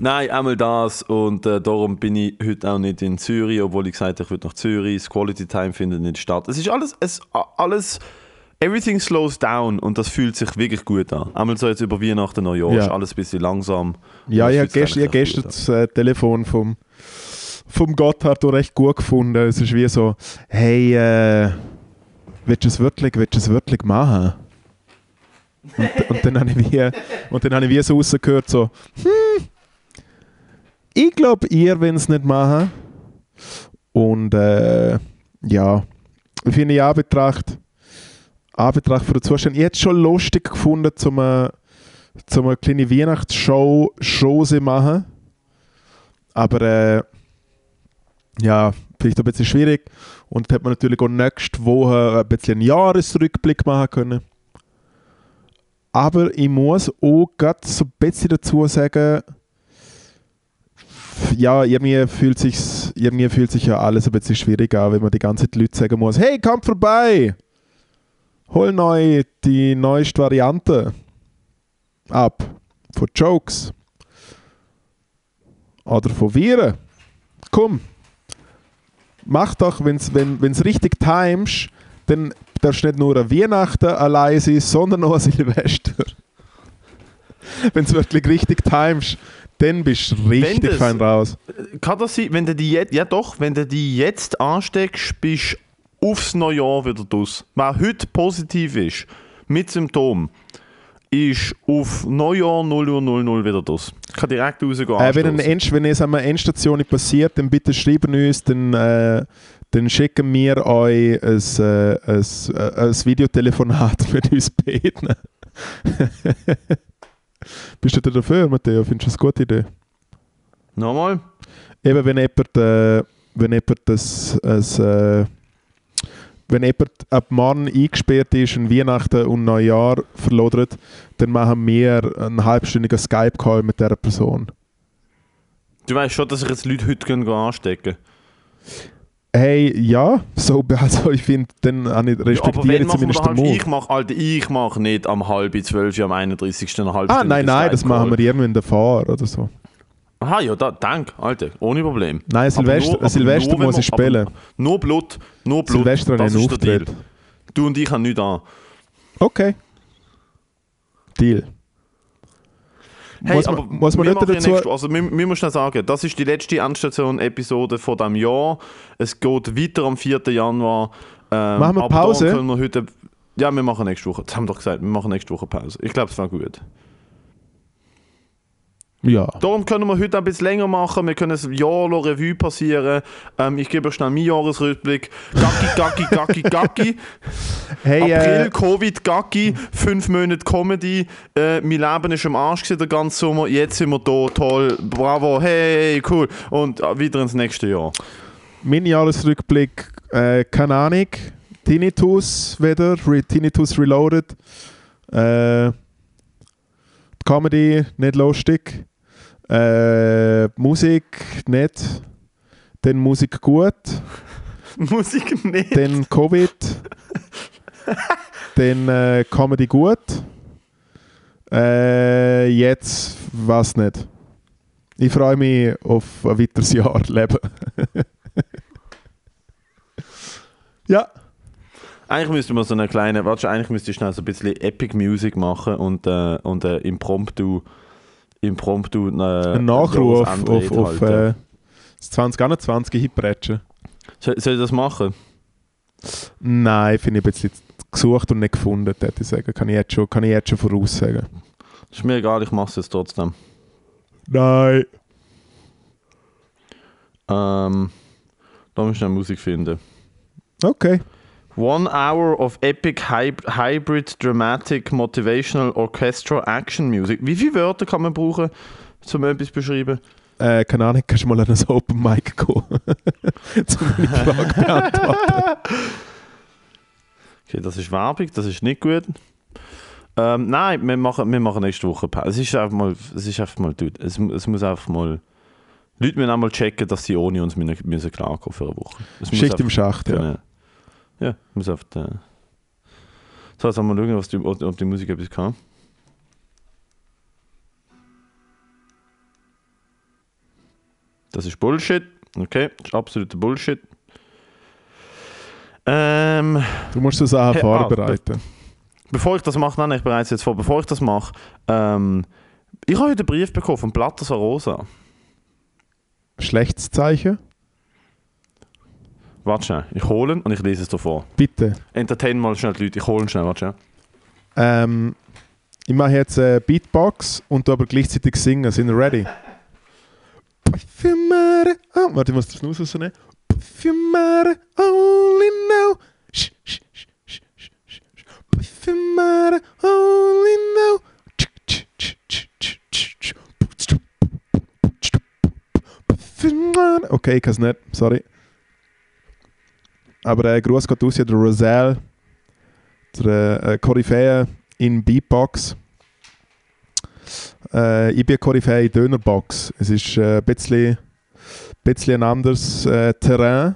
Nein, einmal das und äh, darum bin ich heute auch nicht in Zürich, obwohl ich gesagt habe, ich will nach Zürich. Das Quality Time findet nicht statt. Es ist alles, es, alles, everything slows down und das fühlt sich wirklich gut an. Einmal so jetzt über Weihnachten, Neujahr Ja. ist alles ein bisschen langsam. Ja, ich habe gestern, ich hab gestern das äh, Telefon vom, vom Gotthard auch recht gut gefunden. Es ist wie so, hey, äh, willst du es wirklich, willst du es wirklich machen? Und, und dann habe ich wie, und dann habe ich wie so rausgehört, so, hm, ich glaube, ihr wollt es nicht machen. Und äh, ja, ich finde in Anbetracht, von der Zustand, ich hätte es schon lustig gefunden, zum äh, zum eine kleine Weihnachtsshow Chose machen. Aber äh, ja, vielleicht ein bisschen schwierig. Und hat man natürlich auch nächste Woche ein bisschen einen Jahresrückblick machen können. Aber ich muss auch gerade so ein bisschen dazu sagen, ja, irgendwie fühlt, sich's, irgendwie fühlt sich ja alles ein bisschen schwierig an, wenn man die ganze Zeit Leute sagen muss, hey, kommt vorbei! Hol neu die neueste Variante ab. Von Jokes. Oder von Viren. Komm. Mach doch, wenn's, wenn es richtig timest, dann darfst du nicht nur an Weihnachten allein sein, sondern auch an Silvester. wenn es wirklich richtig timest, dann bist du richtig das- fein raus. Kann das sein, wenn du die jetzt, ja doch, wenn du die jetzt ansteckst, bist aufs Neujahr wieder draus. Wer heute positiv ist, mit Symptomen, ist auf Neujahr 0 Uhr 00 wieder draus. Ich kann direkt rausgehen. Äh, wenn, ein anstoßen. End, wenn es an einer Endstation passiert, dann bitte schreiben uns, dann, äh, dann schicken wir euch ein, äh, ein, äh, ein Videotelefonat mit uns beiden. Bist du da dafür, Matteo? Findest du das eine gute Idee? Nochmal? Eben, wenn jemand, äh, wenn jemand das, das äh, wenn jemand ab morgen eingesperrt ist und Weihnachten und Neujahr verlodert, dann machen wir einen halbstündigen Skype-Call mit dieser Person. Du weißt schon, dass ich jetzt Leute heute gehen, anstecken Hey, ja, so, also ich finde, dann habe ich- Ja, aber respektiere wir zumindest den halb, Mut. ich mache Alter, ich mache nicht am halb zwölf, am 31. eine halbe Ah, nein, nein, das machen wir der Fahr oder so. Aha, ja, da, danke, Alter, ohne Problem. Nein, Aber Silvester, nur- Silvester nur, muss ich wir- aber spielen. Nur Blut, nur Blut. Silvester das ist der Deal. Auftritt. Du und ich haben nichts an. Okay. Deal. Hey, muss aber man, muss man wir nicht dazu... nächste- also wir, wir müssen sagen, das ist die letzte Endstation-Episode von diesem Jahr. Es geht weiter am 4. Januar. Ähm, Machen wir Pause? wir heute, ja, wir machen nächste Woche. Das haben wir doch gesagt, wir machen nächste Woche Pause. Ich glaube, es war gut. Ja. Darum können wir heute ein bisschen länger machen. Wir können ein Jahr lang Revue passieren. Ähm, ich gebe euch schnell meinen Jahresrückblick. Gacki, Gacki, Gacki, Gacki. Hey, April, äh, Covid, Gacki, fünf Monate Comedy. Äh, mein Leben ist am Arsch gewesen, der ganze Sommer. Jetzt sind wir da, toll, bravo, hey, cool. Und äh, wieder ins nächste Jahr. mein Jahresrückblick, äh, keine Ahnung. Tinnitus wieder, Re Tinnitus Reloaded. Äh, Comedy nicht lustig. Äh, Musik nicht. Dann Musik gut. Musik nicht. Dann Covid. dann äh, Comedy gut. Äh, jetzt was nicht. Ich freue mich auf ein weiteres Jahr Leben. ja. Eigentlich müsste man so eine kleine, warte, eigentlich müsste ich schnell so ein bisschen Epic Music machen und, äh, und äh, impromptu, impromptu äh, Ein Nachruf auf, auf, auf äh, das 2021 Hitbrechen. Soll, soll ich das machen? Nein, finde ich ein bisschen gesucht und nicht gefunden, würde ich sagen. Kann ich jetzt schon, kann ich jetzt schon voraussagen. Ist mir egal, ich mache es jetzt trotzdem. Nein. Ähm, da muss ich schnell Musik finden. Okay. One hour of epic hyb hybrid dramatic motivational orchestral action music. Wie viele Wörter kann man brauchen, um etwas beschreiben? Äh, keine Ahnung, kannst du mal an ein Open Mic gehen? Zum meine Frage beantworten. Okay, das ist Werbung, das ist nicht gut. Ähm, nein, wir machen, wir machen nächste Woche Pause. Es ist einfach mal, es ist einfach mal, dude, es, es muss einfach mal, Leute müssen auch mal checken, dass sie ohne uns müssen, müssen klarkommen für eine Woche. Schicht im Schacht, können- Ja, muss einfach, äh. So, jetzt haben wir schauen, was die, ob die Musik etwas kann. Das ist Bullshit. Okay, das ist absoluter Bullshit. Ähm, Du musst Sachen Hey, ah, vorbereiten. bevor ich das mache, nein, ich bereite es jetzt vor, bevor ich das mache, ähm, ich habe heute einen Brief bekommen von Blatter Rosa. Schlechtes Zeichen? Warte schnell, ich hole ihn und ich lese es dir vor. Bitte. Entertain mal schnell die Leute, ich hole ihn schnell, warte schnell. Ähm, ich mache jetzt äh, Beatbox und du aber gleichzeitig singen. Sind wir ready? Parfumare. Oh, warte, ich muss das Nuss rausnehmen. Parfumare only sh. Parfumare only. Parfumare. Okay, ich kann es nicht, sorry. Aber äh, Gruß geht aus an der Roselle, der äh, Koryphäe in Beatbox. Äh, ich bin Koryphäe in Dönerbox. Es ist äh, ein bisschen, bisschen ein anderes äh, Terrain.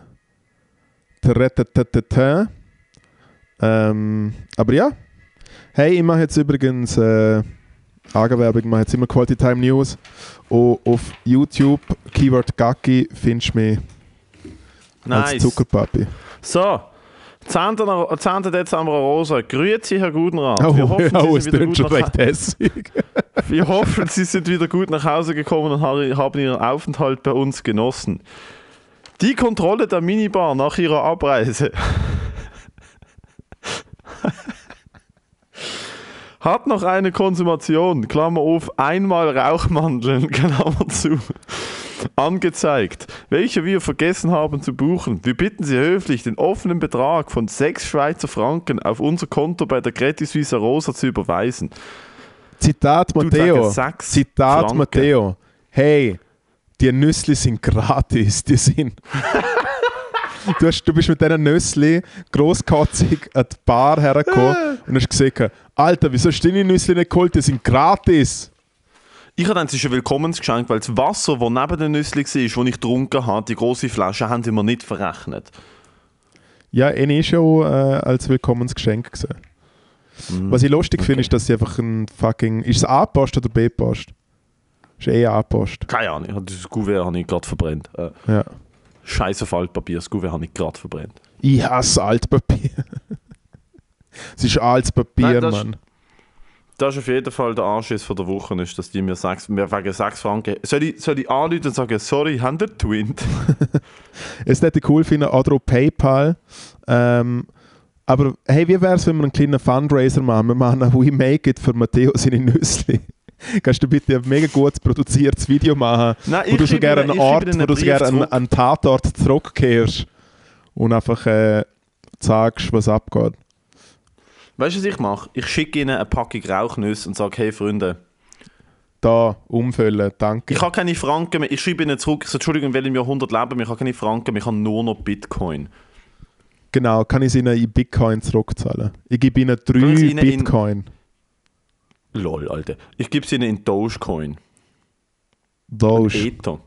Terrain. Ähm, aber ja. Hey, ich mache jetzt übrigens äh, Eigenwerbung, ich mache jetzt immer Quality Time News. Und auf YouTube, Keyword Gacki, findest du mich als Nice. Zuckerpapi. So, 10. Na- 10. Dezember Rosa. Grüezi, Herr Gudenrat. Oh, wir, hoffen, oh, Sie sind wieder gut nach, wir hoffen, Sie sind wieder gut nach Hause gekommen und ha- haben Ihren Aufenthalt bei uns genossen. Die Kontrolle der Minibar nach Ihrer Abreise hat noch eine Konsumation, Klammer auf, einmal Rauchmandeln, Klammer zu, angezeigt, welche wir vergessen haben zu buchen. Wir bitten Sie höflich, den offenen Betrag von 6 Schweizer Franken auf unser Konto bei der Credit Suisse Rosa zu überweisen. Zitat Matteo. Zitat Franken. Matteo. Hey, die Nüssli sind gratis. Die sind. du, hast, du bist mit diesen Nüssli grosskotzig an die Bar hergekommen und hast gesagt: Alter, wieso hast du deine Nüssli nicht geholt? Die sind gratis. Ich habe es ist ein Willkommensgeschenk, weil das Wasser, das neben den Nüssli war, das ich getrunken habe, die große Flasche, haben sie mir nicht verrechnet. Ja, eine ist schon äh, als Willkommensgeschenk gesehen. Was ich lustig finde, ist, dass sie einfach ein fucking. Ist es A-Post oder B-Post? Ist eher A-Post. Keine Ahnung, ich das Kuvert habe ich gerade verbrennt. Äh, Ja. Scheiße auf Altpapier, das Kuvert habe ich gerade verbrennt. Ich hasse Altpapier. es ist altes Papier, Nein, das ist- Mann. Das ist auf jeden Fall der Anschiss von der Woche, ist, dass die mir sechs, mir wegen 6 Franken. Soll ich, soll ich anrufen und sagen, sorry, haben ihr Twint? Es hätte cool finden, oder PayPal. Ähm, aber hey, wie wäre es, wenn wir einen kleinen Fundraiser machen? Wir machen ein We Make It für Matteo seine Nüssli. Kannst du bitte ein mega gut produziertes Video machen, Nein, wo du so gerne einen Ort, wo du so gerne einen, einen Tatort zurückkehrst und einfach äh, sagst, was abgeht. Weißt du, was ich mache? Ich schicke ihnen eine Packung Rauchnüsse und sage, hey Freunde, Da, umfüllen, danke. ich habe keine Franken mehr. Ich schreibe ihnen zurück, ich sage, Entschuldigung, in welchem Jahrhundert leben wir? Ich habe keine Franken mehr, ich habe nur noch Bitcoin. Genau, kann ich es ihnen in Bitcoin zurückzahlen? Ich gebe ihnen drei ihnen in- Bitcoin. Lol, Alter. Ich gebe sie ihnen in Dogecoin. Doge. Ether.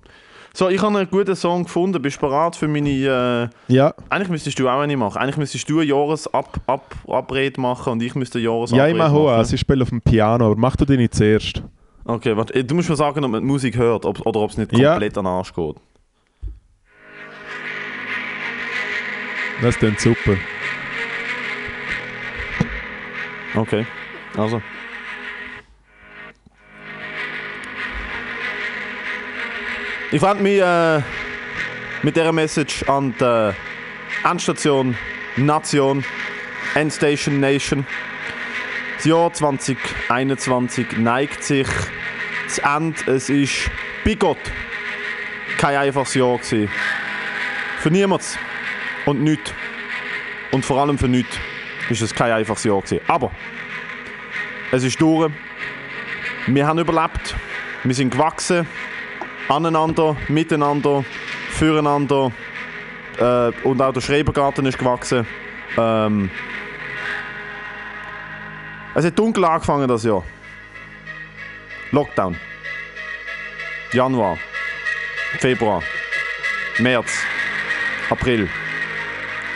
So, ich habe einen guten Song gefunden. Bist du bereit für meine... Äh, Ja, eigentlich müsstest du auch eine machen. Eigentlich müsstest du eine Jahresabrede Ab Abrede machen und ich müsste eine ja Jahresabrede ich mache auch. Sie spielen auf dem Piano, aber mach du deine zuerst. Okay, warte. Du musst mir sagen, ob man die Musik hört ob, oder ob es nicht Ja. komplett an den Arsch geht. Das ist dann super. Okay, also. Ich fand mich äh, mit dieser Message an die Endstation Nation, Endstation Nation. Das Jahr 2021 neigt sich zu Ende. Es ist bei Gott kein einfaches Jahr gewesen. Für niemanden und nichts. Und vor allem für nichts ist es kein einfaches Jahr gewesen. Aber es ist durch. Wir haben überlebt. Wir sind gewachsen. Aneinander, miteinander, füreinander. Äh, und auch der Schrebergarten ist gewachsen. Ähm, es hat dunkel angefangen das Jahr. Lockdown. Januar. Februar. März. April.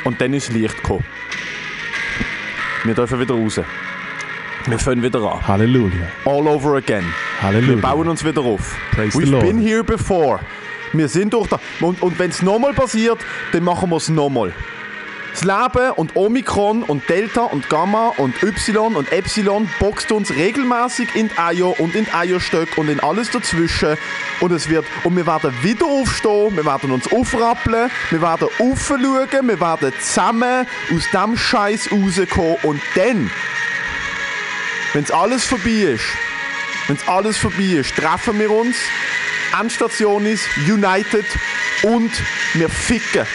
Und dann ist Licht gekommen. Wir dürfen wieder raus. Wir fangen wieder an. Halleluja. All over again. Wir Halleluja. bauen uns wieder auf. Praise We've Lord. been here before. Wir sind durch da. Und, und wenn es nochmal passiert, dann machen wir es nochmal. Das Leben und Omikron und Delta und Gamma und Y und Epsilon boxt uns regelmäßig in die Eier und in die Eierstöcke und in alles dazwischen. Und es wird, und wir werden wieder aufstehen, wir werden uns aufrappeln, wir werden aufschauen, wir werden zusammen aus dem Scheiß rauskommen und dann, wenn es alles vorbei ist, wenn es alles vorbei ist, treffen wir uns. Endstation ist United und wir ficken.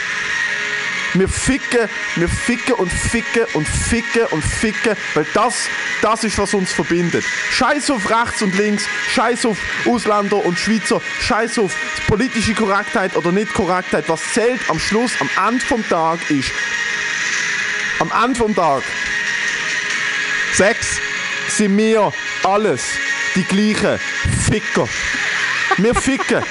Wir ficken, wir ficken und ficken und ficken und ficken, weil das, das ist, was uns verbindet. Scheiß auf rechts und links, scheiß auf Ausländer und Schweizer, scheiß auf politische Korrektheit oder nicht Korrektheit. Was zählt am Schluss, am Ende vom Tag ist, am Ende vom Tag Sechs. sind wir alles die gleichen Ficker. Wir ficken.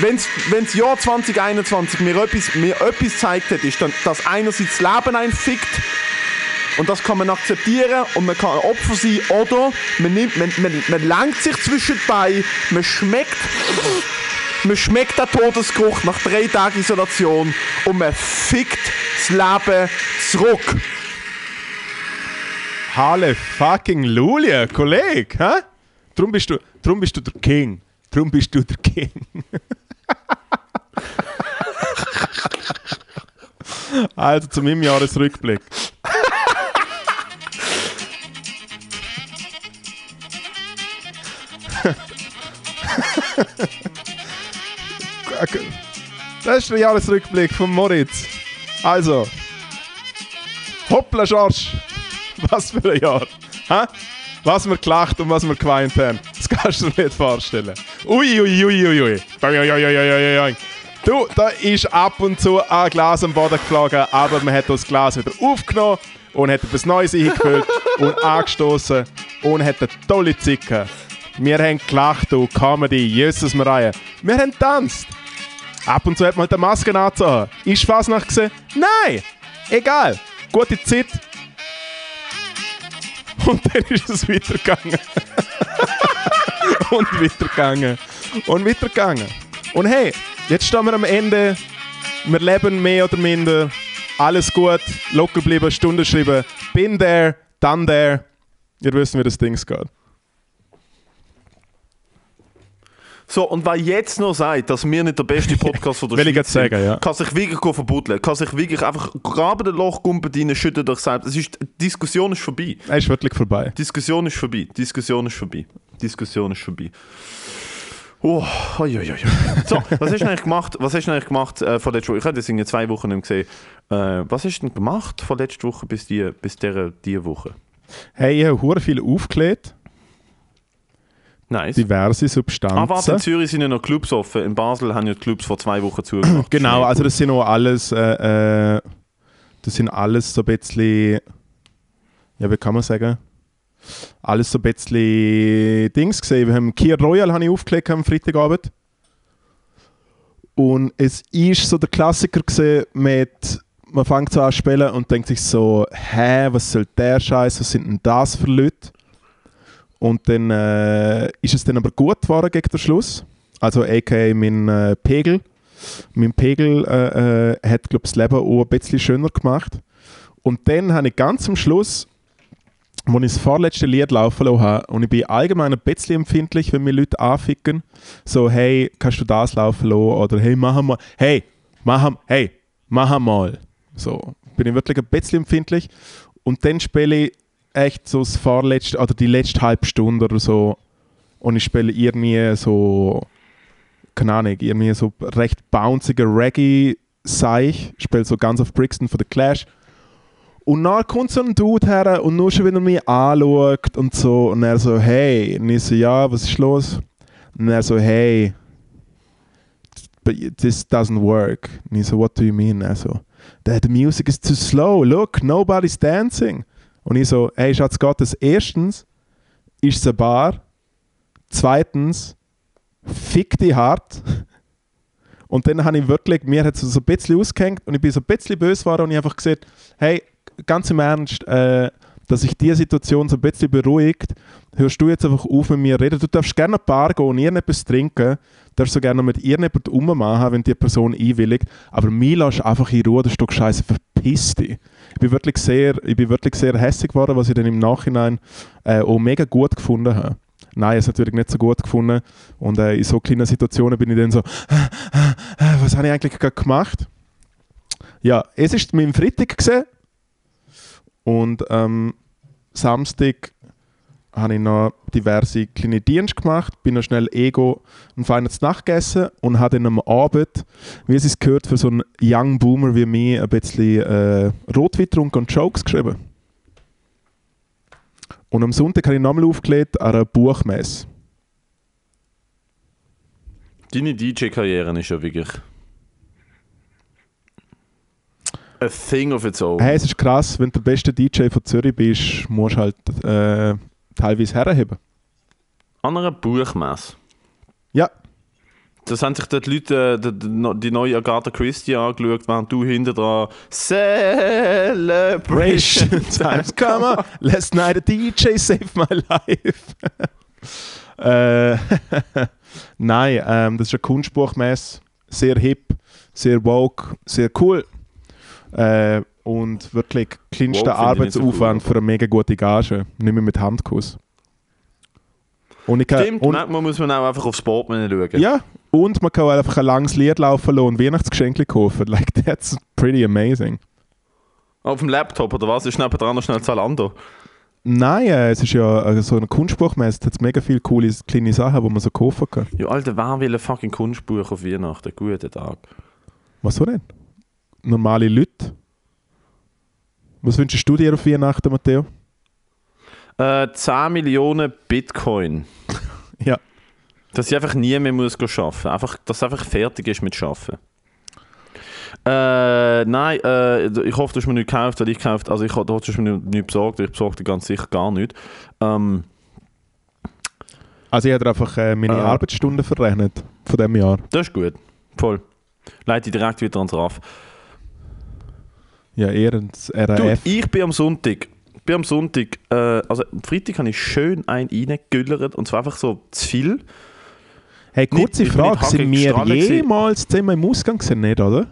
Wenn das Jahr 2021 mir etwas, mir etwas gezeigt hat, ist, dann, dass einerseits das Leben einen fickt und das kann man akzeptieren und man kann ein Opfer sein oder man, nimmt, man, man, man lenkt sich zwischen die Beine, man schmeckt, man schmeckt den Todesgeruch nach drei Tagen Isolation und man fickt das Leben zurück. Halle fucking Lulia, Kollege, hä? Drum bist du, drum bist du der King. Drum bist du der King. also zu meinem Jahresrückblick. Das ist der Jahresrückblick von Moritz. Also, hoppla Schorsch. Was für ein Jahr. Hä? Was wir gelacht und was wir geweint haben. Das kannst du dir nicht vorstellen. Ui, ui, ui, ui, ui. Du, da ist ab und zu ein Glas am Boden geflogen, aber man hat das Glas wieder aufgenommen und hat etwas Neues eingefüllt und angestoßen und hat eine tolle gehabt. Wir haben gelacht, du Comedy, Jesus Maria. Wir haben getanzt. Ab und zu hat man halt eine Maske angezogen. Ist Fasnacht gesehen? Nein! Egal. Gute Zeit. Und dann ist es weitergegangen. und weitergegangen. Und weitergegangen. Und hey, jetzt stehen wir am Ende. Wir leben mehr oder minder. Alles gut. Locker bleiben, Stunden schreiben. Bin there, done there. Ihr wisst, wie das Ding geht. So, und wer jetzt noch sagt, dass wir nicht der beste Podcast von der Will ich Schweiz sagen, ja. kann sich wirklich verbuddeln. Kann sich wirklich einfach graben den Loch, Gumpen rein, schütten durch selbst. Es ist, die Diskussion ist vorbei. Er ist wirklich vorbei. Diskussion ist vorbei. Diskussion ist vorbei. Diskussion ist vorbei. Oh, oi, oi, oi. So, was hast du eigentlich gemacht? Was hast du eigentlich gemacht äh, von letzter Woche? Ich habe das in zwei Wochen nicht gesehen. Äh, was hast du denn gemacht von letzter Woche bis die, bis dieser diese Woche? Hey, ich habe viel aufgelegt. Nice. Diverse Substanzen. Ah, warte, in Zürich sind ja noch Clubs offen. In Basel haben ja die Clubs vor zwei Wochen zugemacht. Genau, also das sind auch alles, äh, äh, das sind alles so ein bisschen, ja, wie kann man sagen, alles so ein bisschen Dings gesehen. Wir haben Kier Royal habe ich aufgelegt am Freitagabend. Und es ist so der Klassiker gesehen mit, man fängt so an zu spielen und denkt sich so, hä, was soll der Scheiß, was sind denn das für Leute? Und dann äh, ist es dann aber gut geworden gegen den Schluss. Also aka mein äh, Pegel. Mein Pegel äh, äh, hat, glaube das Leben auch ein bisschen schöner gemacht. Und dann habe ich ganz am Schluss, als ich das vorletzte Lied laufen lassen habe, und ich bin allgemein ein bisschen empfindlich, wenn mir Leute anficken, so hey, kannst du das laufen lassen? Oder hey, mach mal, hey, mach, hey, mach mal. So, bin ich wirklich ein bisschen empfindlich. Und dann spiele ich echt so das vorletzte, oder die letzte halbe Stunde oder so, und ich spiele irgendwie so, keine Ahnung, irgendwie so recht bounciger Reggae-Seich, ich spiele so ganz auf Brixton von The Clash. Und dann kommt so ein Dude her und nur schon wieder mich anschaut und so, und er so, hey, und ich so, ja, was ist los? Und er so, hey, but this doesn't work. Und ich so, what do you mean? Er so, the music is too slow, look, nobody's dancing. Und ich so, hey Schatz Gottes, erstens ist es eine Bar, zweitens fick die hart. Und dann habe ich wirklich, mir hat es so ein bisschen ausgehängt und ich bin so ein bisschen böse geworden und ich einfach gesagt, hey, ganz im Ernst, äh, dass sich diese Situation so ein bisschen beruhigt, hörst du jetzt einfach auf mit mir reden. Du darfst gerne ein Bar gehen und irgendetwas trinken, darfst du gerne mit irgendjemandem rummachen, wenn die Person einwilligt, aber mir lässt einfach in Ruhe, das Stück Scheiße, verpiss dich. Ich bin wirklich sehr, ich bin wirklich sehr hässlich geworden, was ich dann im Nachhinein äh, auch mega gut gefunden habe. Nein, es natürlich nicht so gut gefunden. Und äh, in so kleinen Situationen bin ich dann so, was habe ich eigentlich gerade gemacht? Ja, es ist mein Freitag gesehen und ähm, Samstag habe ich noch diverse kleine Dienste gemacht, bin noch schnell Ego ein feines Nacht gegessen und habe dann am Abend, wie es sich gehört, für so einen Young Boomer wie mich ein bisschen äh, Rotwein getrunken und Jokes geschrieben. Und am Sonntag habe ich nochmal aufgelegt an einer Buchmesse. Deine DJ-Karriere ist ja wirklich a thing of its own. Hey, es ist krass, wenn du der beste DJ von Zürich bist, musst du halt äh, teilweise herheben. An einer Buchmesse. Ja, Das haben sich dort Leute äh, die, die- neue Agatha Christie angeschaut, während du hinter dran Celebration Ration Times, come on, last night a DJ saved my life. äh, Nein, ähm, das ist eine Kunstbuchmesse, sehr hip, sehr woke, sehr cool. Äh, und wirklich kleinster nicht so Arbeitsaufwand cool. für eine mega gute Gage. Nicht mehr mit Handkuss. Und ich kann, Stimmt, und, manchmal muss man auch einfach aufs Portemonnaie schauen. ja, und man kann auch einfach ein langes Lied laufen lassen und Weihnachtsgeschenke kaufen. Like, that's pretty amazing. Auf dem Laptop oder was? Ist nebenan noch schnell Zalando. Nein, äh, es ist ja äh, so eine Kunstbuchmesse, hat mega viele coole kleine Sachen, die man so kaufen kann. Ja, Alter, wer will ein fucking Kunstbuch auf Weihnachten? Guten Tag. Was so denn? Normale Leute? Was wünschst du dir auf Weihnachten, Matteo? Äh, 10 Millionen Bitcoin. Ja. Dass ich einfach nie mehr muss arbeiten einfach, Dass es einfach fertig ist mit Arbeiten. Äh, nein, äh, ich hoffe, du hast mir nicht gekauft, weil ich gekauft also ich habe du hast mir nicht, nicht besorgt, ich besorge dir ganz sicher gar nicht. Ähm, Also ich habe einfach äh, meine Ah. Arbeitsstunden verrechnet von diesem Jahr. Das ist gut. Voll. Leite direkt wieder ans RAF. Ja, eher ins Du, RAF. ich bin am Sonntag. Bin am Sonntag, äh, also am Freitag habe ich schön einen reingegüllert und zwar einfach so zu viel. Hey, kurze ich bin Frage, nicht sind wir jemals zusammen im Ausgang gewesen, nicht, oder?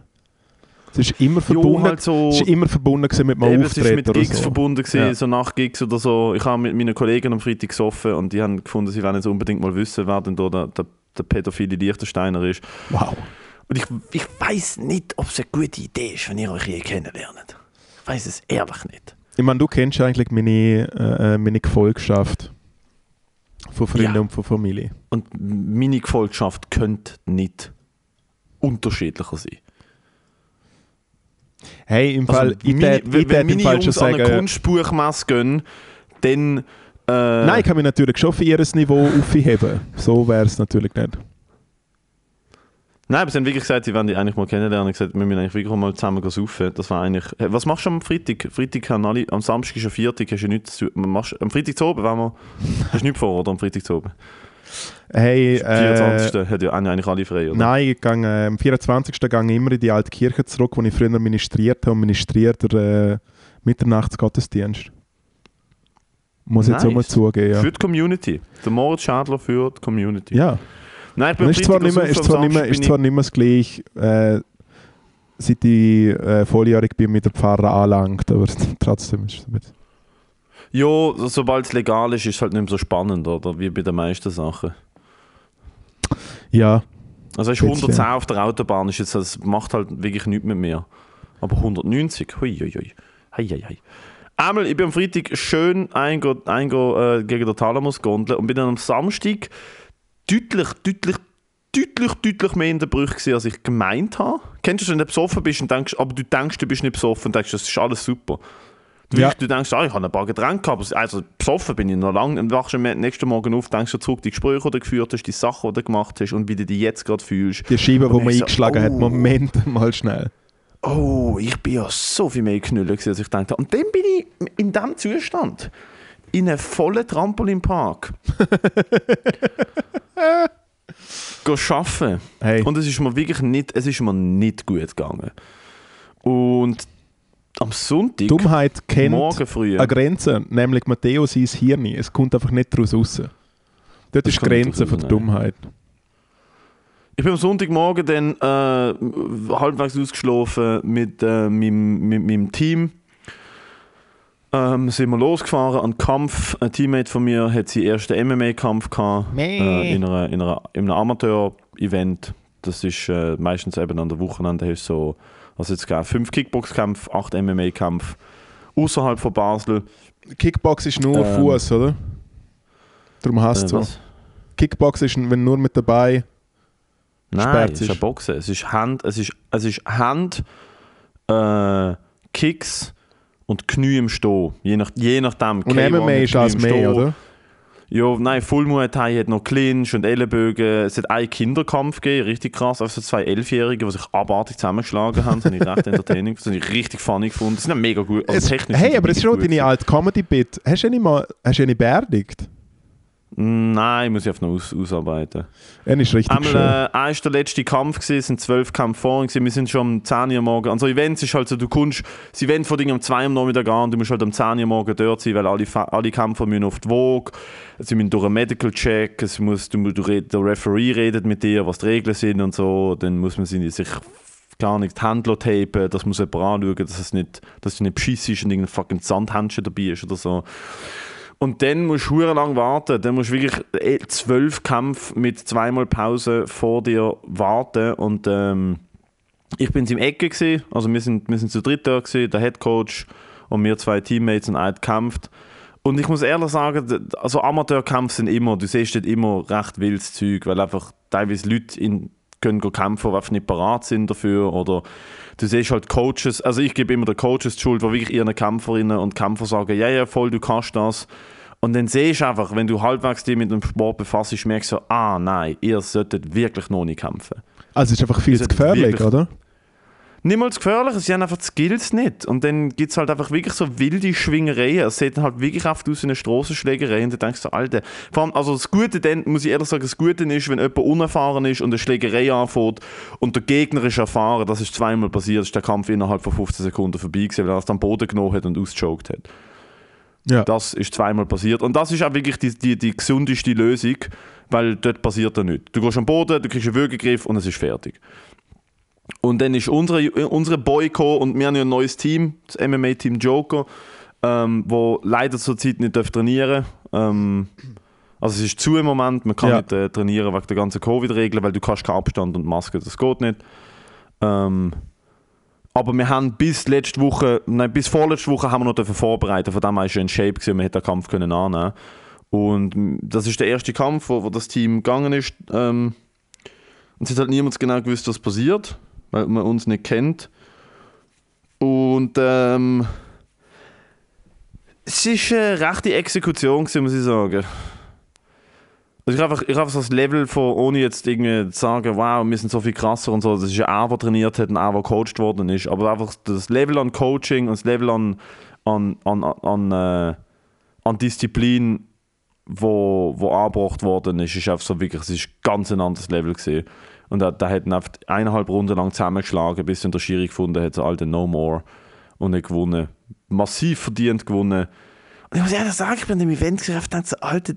Es ist immer verbunden, halt so- es ist immer verbunden mit einem Eben, es mit Gigs so. verbunden gewesen, Ja. so nach Gigs oder so. Ich habe mit meinen Kollegen am Freitag gesoffen und die haben gefunden, sie wollen jetzt unbedingt mal wissen, wer denn da der, der, der pädophile Liechtensteiner ist. Wow. Und ich, ich weiß nicht, ob es eine gute Idee ist, wenn ihr euch je kennenlernt. Ich weiß es ehrlich nicht. Ich meine, du kennst eigentlich meine, äh, äh, meine Gefolgschaft von Freunden Ja. und von Familie. Und meine Gefolgschaft könnte nicht unterschiedlicher sein. Hey, im Also, Fall, ich wenn tät im meine Fall schon Jungs an sagen... eine Kunstbuchmesse gehen, dann... Äh, Nein, ich kann mich natürlich schon für ihr Niveau aufheben. So wäre es natürlich nicht. Nein, aber sie haben wirklich gesagt, sie wollen die eigentlich mal kennenlernen. Ich gesagt, wir müssen eigentlich wirklich mal zusammen saufen. Das war eigentlich... Was machst du am Freitag? Freitag haben alle... Am Samstag ist ein Viertag, hast du nichts zu... Machst, am Freitag zu oben, wenn wir... Hast du nichts vor, oder? Am Freitag zu oben? Hey, 24. äh, hat ja ja eigentlich alle frei, oder? nein, ich gehe, äh, am 24. gehe ich immer in die alte Kirche zurück, wo ich früher ministriert habe und ministriert der äh, Mitternachtsgottesdienst. Muss ich jetzt auch mal Nice. zugeben, ja. Für die Community. Der Moritz Schadler für die Community. Ja, Nein, ich bin ist zwar, nicht mehr, ist, zwar nicht mehr, ist zwar nicht mehr das gleiche, äh, seit ich äh, volljährig bin, mit der Pfarrer anlangt, aber trotzdem ist es mit. Ja, sobald es legal ist, ist es halt nicht mehr so spannend, oder? Wie bei den meisten Sachen. Ja, Also ist Bisschen. 110 auf der Autobahn, ist jetzt, das macht halt wirklich nichts mehr mehr. Aber 190, hui, hui, hui. Hei, hei, hei. Einmal, ich bin am Freitag schön eingo, eingo, äh, gegen den Thalamus gondeln und bin dann am Samstag deutlich, deutlich, deutlich, deutlich mehr in der Brüche als ich gemeint habe. Kennst du, das, wenn du besoffen bist und denkst, aber du denkst, du bist nicht besoffen und denkst, das ist alles super. Du, Ja. du denkst, ah, ich habe ein paar Getränke gehabt, aber also besoffen bin ich noch lange. Dann wachst du am nächsten Morgen auf, denkst du zurück, die Gespräche, die du geführt hast, die Sachen, die du gemacht hast und wie du dich jetzt gerade fühlst. die Scheibe, die man ich so, eingeschlagen hat, oh. Moment mal schnell. Oh, ich bin ja so viel mehr knüllen, als ich gedacht habe. Und dann bin ich in diesem Zustand in einem vollen Trampolinpark arbeiten. Hey, Und es ist mir wirklich nicht, es ist mir nicht gut gegangen. Und am Sonntag, Dummheit kennt morgen früh, eine Grenze, nämlich Matteo sein Hirn. Es kommt einfach nicht daraus raus. Dort Es ist die Grenze von der. Dummheit. ich bin am Sonntagmorgen dann äh, halbwegs ausgeschlafen mit, äh, meinem, mit meinem Team. Ähm, sind wir losgefahren an den Kampf. Ein Teammate von mir hat seinen ersten MMA-Kampf gehabt. Äh, in, einer, in, einer, in einem Amateur-Event. Das ist äh, meistens eben an der Wochenende hast du so, also jetzt gab fünf Kickboxkämpfe, acht MMA-Kämpfe außerhalb von Basel. Kickbox ist nur Ähm, Fuß, oder? Darum hast Äh, du. Kickbox ist, wenn nur mit dabei. Nein, Sperrt es ist sich. ein Boxen. Es ist Hand, es ist, es ist Hand, äh, Kicks und Knie im Stehen. Je, nach, je nachdem. Und K1 MMA ist Knie als im mehr, oder? Ja, nein, Full Muay Thai hat noch Clinch und Ellenbögen. Es hat einen Kinderkampf gegeben, richtig krass. Also zwei Elfjährige, die sich abartig zusammengeschlagen haben. Das habe ich recht entertaining. Das habe ich richtig funny gefunden. Das sind ja mega gut. Also Es, technisch hey, aber es ist schon deine alte Comedy-Bit. Hast du eine mal hast du eine beerdigt? Nein, muss ich einfach noch aus, ausarbeiten. Er ist richtig schön. Einmal, äh, eins der letzte Kampf gewesen, es sind zwölf Kämpfe vorhin gewesen. Wir sind schon um 10 Uhr morgen. Also Events ist halt so, du kommst, das Event von Ding um 2 Uhr am Nachmittag an du musst halt um 10 Uhr morgen dort sein, weil alle, alle Kämpfer müssen auf die Waage, sie müssen durch einen Medical Check, es muss, du, du, der Referee redet mit dir, was die Regeln sind und so, dann muss man sich gar nicht die Hände tapen, das muss jemand anschauen, dass es nicht, dass du nicht beschissen ist und irgendein fucking Sandhändchen dabei ist oder so. Und dann musst du lang warten. Dann musst du wirklich eh, zwölf Kämpfe mit zweimal Pause vor dir warten. Und ähm, ich bin im Ecke gewesen. Also wir sind, wir sind zu dritt da gewesen, der Head Coach und wir zwei Teammates und einer gekämpft. Und ich muss ehrlich sagen, also Amateurkämpfe sind immer, du siehst dort immer recht wildes Zeug, weil einfach teilweise Leute in, können kämpfen, die einfach nicht parat sind dafür. Oder du siehst halt Coaches, also ich gebe immer den Coaches die Schuld, die wirklich ihren Kämpferinnen und Kämpfer sagen, ja, ja, voll, du kannst das. Und dann siehst du einfach, wenn du halbwegs dich mit dem Sport befasst, merkst du so, ah nein, ihr solltet wirklich noch nicht kämpfen. Also es ist einfach viel zu gefährlich, wirklich- oder? niemals gefährlich, sie haben einfach die Skills nicht. Und dann gibt es halt einfach wirklich so wilde Schwingereien. Es sieht dann halt wirklich oft aus wie eine Strassenschlägerei und du denkst so, Alter. Vor allem, also das Gute dann, muss ich ehrlich sagen, das Gute ist, wenn jemand unerfahren ist und eine Schlägerei anfängt und der Gegner ist erfahren, das ist zweimal passiert, ist der Kampf innerhalb von 15 Sekunden vorbei gewesen, weil er es dann Boden genommen hat und ausgechoked hat. Ja. Das ist zweimal passiert. Und das ist auch wirklich die, die, die gesundeste Lösung, weil dort passiert dann nichts. Du gehst am Boden, du kriegst einen Würgegriff und es ist fertig. Und dann ist unsere, unsere Boy gekommen und wir haben ja ein neues Team, das MMA-Team Joker, ähm, wo leider zurzeit nicht darf trainieren ähm, Also es ist zu im Moment, man kann Ja. nicht äh, trainieren wegen der ganzen Covid-Regeln, weil du kannst keinen Abstand und Maske, das geht nicht. Ähm, aber wir haben bis letzte Woche, nein, bis vorletzte Woche haben wir noch dürfen vorbereiten. Von dem her war schon in Shape gewesen, man hätte den Kampf können annehmen. Und das ist der erste Kampf, wo, wo das Team gegangen ist. Ähm, und es hat halt niemand genau gewusst, was passiert, weil man uns nicht kennt. Und ähm, es ist eine rechte Exekution, muss ich sagen. Also ich habe einfach, so das Level von, ohne jetzt irgendwie zu sagen, wow, wir sind so viel krasser und so, das ist ja er, der trainiert hat und er, der coacht worden ist, aber einfach das Level an Coaching und das Level an, an, an, an, äh, an Disziplin, wo, wo angebracht worden ist, ist einfach so wirklich, es ist ganz ein anderes Level gesehen. Und da, da hat ihn eineinhalb Runden lang zusammengeschlagen, bis in der Schiri gefunden hat, so alte No More und er gewonnen. Massiv verdient gewonnen. Und ich muss ehrlich sagen, ich bin im Event ich dachte so, Alter,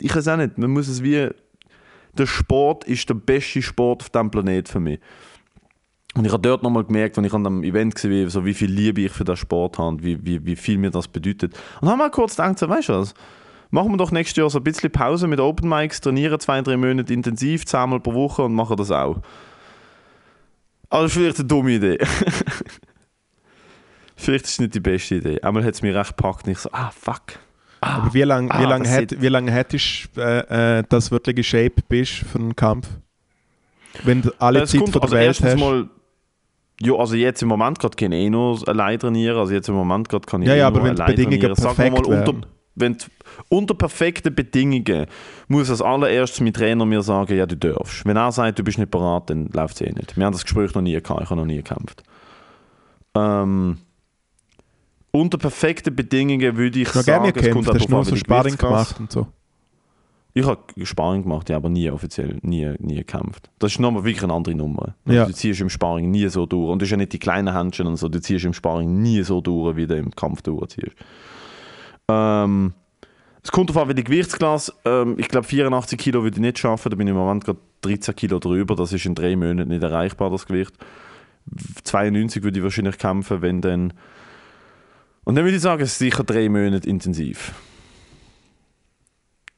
ich weiß auch nicht, man muss es wie, der Sport ist der beste Sport auf diesem Planet für mich. Und ich habe dort nochmal gemerkt, als ich an dem Event war, so wie viel Liebe ich für den Sport habe und wie, wie, wie viel mir das bedeutet. Und habe mal kurz gedacht, so, weißt du was, machen wir doch nächstes Jahr so ein bisschen Pause mit Open Mics, trainieren zwei, drei Monate intensiv, zehnmal pro Woche und machen das auch. Aber das ist vielleicht eine dumme Idee. vielleicht ist es nicht die beste Idee. Einmal hat es mich recht gepackt und ich so, ah, fuck. Ah, Aber wie lange wie ah, lang das hätt, wie lang hättest du, äh, äh, das wirkliche Shape bist für einen Kampf? Wenn du alle Es Zeit kommt- von der also Welt hast? mal, ja, also jetzt im Moment gerade kann ich eh noch allein trainieren, also jetzt im Moment gerade kann ich Ja, eh ja, nur aber wenn die Bedingungen trainieren. Sagen wir perfekt mal, unter. Wenn die, unter perfekten Bedingungen muss als allererstes mein Trainer mir sagen, ja, du darfst. Wenn er sagt, du bist nicht bereit, dann läuft es eh nicht. Wir haben das Gespräch noch nie gehabt, ich habe noch nie gekämpft. Ähm, unter perfekten Bedingungen würde ich Ich sagen, gerne es kommt gekämpft, hast du drauf nur so Sparring gemacht und so. ich habe Sparring gemacht, ja, aber nie offiziell, nie, nie gekämpft. Das ist nochmal wirklich eine andere Nummer. Also Ja. Du ziehst im Sparring nie so durch. Und das ist ja nicht die kleinen Händchen und so, du ziehst im Sparring nie so durch, wie du im Kampf durchziehst. Ähm, es kommt darauf an, die Gewichtsklasse, ähm, ich glaube 84 Kilo würde ich nicht schaffen, da bin ich im Moment gerade 13 Kilo drüber, das ist in drei Monaten nicht erreichbar, das Gewicht. 92 würde ich wahrscheinlich kämpfen, wenn dann... Und dann würde ich sagen, es ist sicher drei Monate intensiv.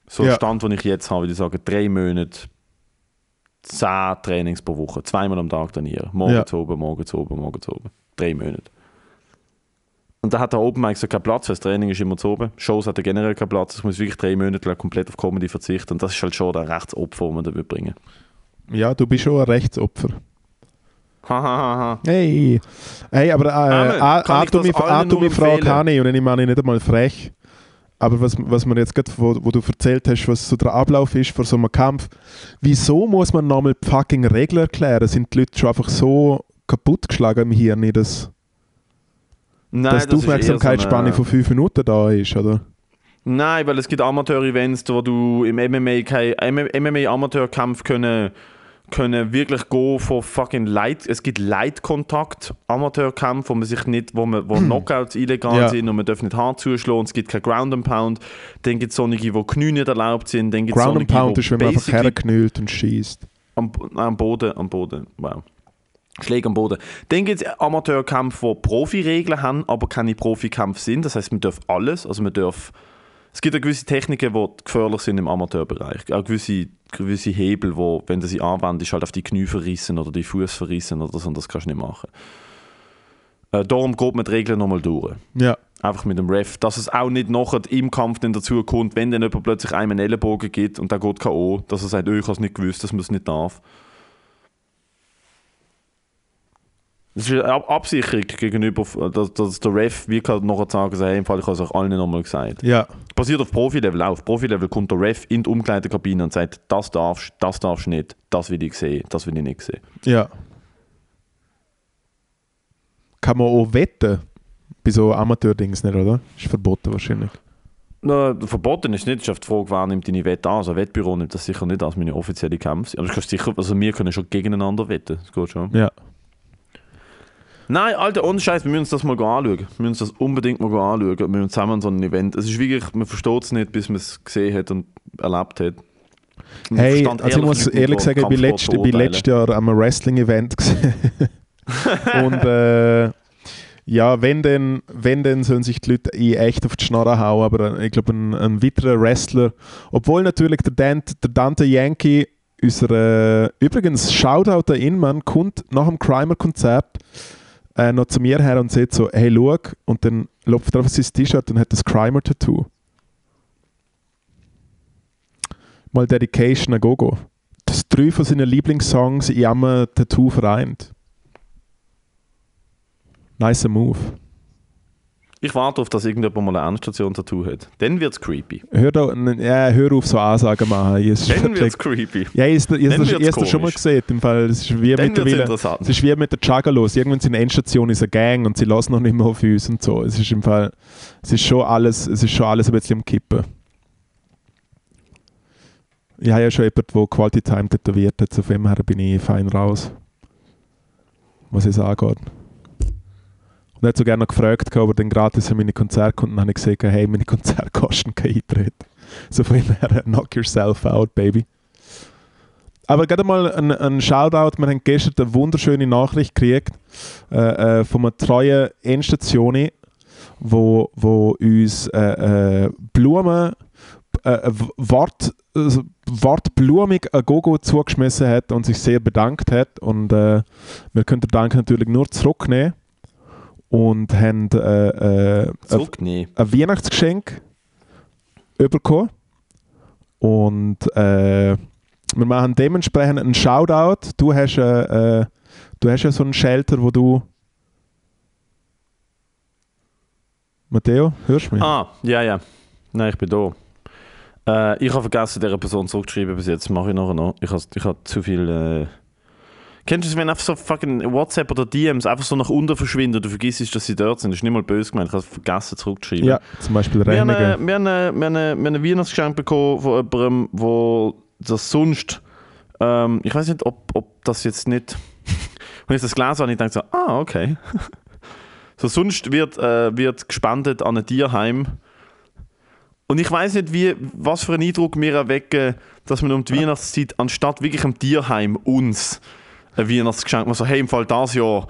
So Ja. der Stand, den ich jetzt habe, würde ich sagen, drei Monate, zehn Trainings pro Woche, zweimal am Tag trainieren. Morgen Ja. zu oben, morgen zu oben, morgen zu oben. Drei Monate. Und da hat der Open Mic so keinen Platz, weil das Training ist immer zu oben. Shows hat er generell keinen Platz. Ich muss wirklich drei Monate lang komplett auf Comedy verzichten. Und das ist halt schon der Rechtsopfer, den man da bringen Ja, du bist schon ein Rechtsopfer. Hahaha. Hey, hey aber äh, eine nur Frage habe ich und ich meine nicht einmal frech. Aber was, was man jetzt gerade, wo, wo du erzählt hast, was so der Ablauf ist vor so einem Kampf, wieso muss man nochmal fucking Regeln erklären? Sind die Leute schon einfach so kaputtgeschlagen im Hirn, dass, Nein, dass die das Aufmerksamkeitsspanne so von 5 Minuten da ist, oder? Nein, weil es gibt Amateur-Events, wo du im MMA kein MMA-Amateurkampf können, können wirklich gehen von fucking Light. Es gibt Light-Kontakt, Amateurkampf, wo man sich nicht, wo, man, wo Knockouts illegal Ja. sind und man darf nicht hart zuschlagen. Es gibt kein Ground and Pound. Dann gibt es solche, wo Knie nicht erlaubt sind. Dann gibt's Ground and Pound ist, wenn man einfach herknüllt und schießt. am, am Boden, am Boden, wow. Schläge am Boden. Dann gibt es Amateurkämpfe, die Profiregeln haben, aber keine Profikämpfe sind. Das heißt, man darf alles. Also man darf, es gibt auch gewisse Techniken, die gefährlich sind im Amateurbereich. Auch gewisse, gewisse Hebel, wo, wenn du sie anwendest, halt auf die Knie verrissen oder die Fuß verrissen oder so. Und das kannst du nicht machen. Äh, darum geht man die Regeln nochmal durch. Ja, Einfach mit dem Ref. Dass es auch nicht nachher im Kampf dann dazu kommt, wenn dann jemand plötzlich einem einen Ellenbogen gibt und der geht K.O., dass er sagt, oh, ich habe es nicht gewusst, dass man es nicht darf. Das ist eine Ab Absicherung gegenüber, dass, dass der Ref wie kann nachher sagen, so, hey, im Fall, ich habe es euch allen nochmal gesagt. ja, Passiert auf Profilevel auch. Auf Profilevel kommt der Ref in die Umkleidekabine und sagt, das darfst, das darfst nicht, das will ich sehen, das will ich nicht sehen. ja. kann man auch wetten. Bei so Amateur-Dings nicht, oder? Ist verboten wahrscheinlich. Na, verboten ist nicht, es ist die Frage, wer nimmt deine Wette an. Also ein Wettbüro nimmt das sicher nicht als meine offizielle Kämpfe. Aber du kannst sicher, also wir können schon gegeneinander wetten. Das geht schon. Ja. Nein, Alter, ohne Scheiß, wir müssen uns das mal anschauen. Wir müssen uns das unbedingt mal anschauen. Wir müssen zusammen an so ein Event. Es ist wirklich, man versteht es nicht, bis man es gesehen hat und erlebt hat. Man Hey, also ich muss ehrlich sagen, ich bin, letzt, ich bin beurteilen. letztes Jahr am Wrestling-Event gesehen. Und äh, ja, wenn dann, wenn dann sollen sich die Leute in echt auf die Schnarre hauen, aber ich glaube, ein, ein weiterer Wrestler, obwohl natürlich der, Dante, der Dante Yankee, unser, äh, übrigens, Shoutout an ihn, man, kommt nach dem Crimer-Konzert äh, noch zu mir her und sagt so, hey, schau, und dann lupft er auf sein T-Shirt und hat das Crimer-Tattoo. Mal Dedication an Gogo. Das drei von seinen Lieblingssongs in einem Tattoo vereint. Nice Move. Ich warte auf, dass irgendjemand mal eine Endstation-Tattoo hat. Dann wird es creepy. Hör, da, ja, hör auf, so Ansagen machen. Ist Dann wird es creepy. ja, ich, wird's ich schon mal gesehen. Im Fall, es ist wie Dann mittlerweile. Es ist wie mit der Juggalos. Irgendwann sind Endstation ist eine Gang und sie lassen noch nicht mehr auf uns und so. Es ist im Fall, es ist schon alles, es ist schon alles ein bisschen am Kippen. Ich habe ja schon jemanden, der Quality Time tätowiert hat, von dem her bin ich fein raus. Was es angeht. Er hat so gerne noch gefragt, ob er dann gratis an meine Konzerte kommt. Und dann habe ich gesagt, hey, meine Konzerte kosten keinen Eintritt. So von her, knock yourself out, baby. Aber gerade mal ein, ein Shoutout. Wir haben gestern eine wunderschöne Nachricht gekriegt äh, äh, von einer treuen Endstation, wo, wo uns äh, äh, Blumen, äh, w- Wort, also wortblumig ein Gogo zugeschmissen hat und sich sehr bedankt hat. Und äh, wir können den Dank natürlich nur zurücknehmen und haben äh, äh, ein, ein Weihnachtsgeschenk bekommen. Und äh, wir machen dementsprechend einen Shoutout. Du hast, äh, äh, du hast ja so einen Shelter, wo du. Matteo, hörst du mich? Ah, ja, ja. Nein, ich bin da. Äh, ich habe vergessen, dieser Person zurückzuschreiben bis jetzt. Mache ich nachher noch. Ich habe ich hab zu viel. Kennst du es, wenn einfach so fucking WhatsApp oder DMs einfach so nach unten verschwinden und du vergisst, dass sie dort sind? Das ist nicht mal böse gemeint. Ich habe es vergessen zurückzuschreiben. ja, zum Beispiel Wir haben, Reinigen. wir, haben, wir, haben, äh, wir haben ein Weihnachtsgeschenk bekommen von jemandem, wo das sonst. Ähm, ich weiß nicht, ob, ob das jetzt nicht. Wenn ich das gelesen habe, ich denke so, ah, okay. so sonst wird, äh, wird gespendet an ein Tierheim. Und ich weiß nicht, wie, was für einen Eindruck wir erwecken, dass man um die Weihnachtszeit anstatt wirklich am Tierheim uns ein Weihnachtsgeschenk machen. So, hey, im Fall das Jahr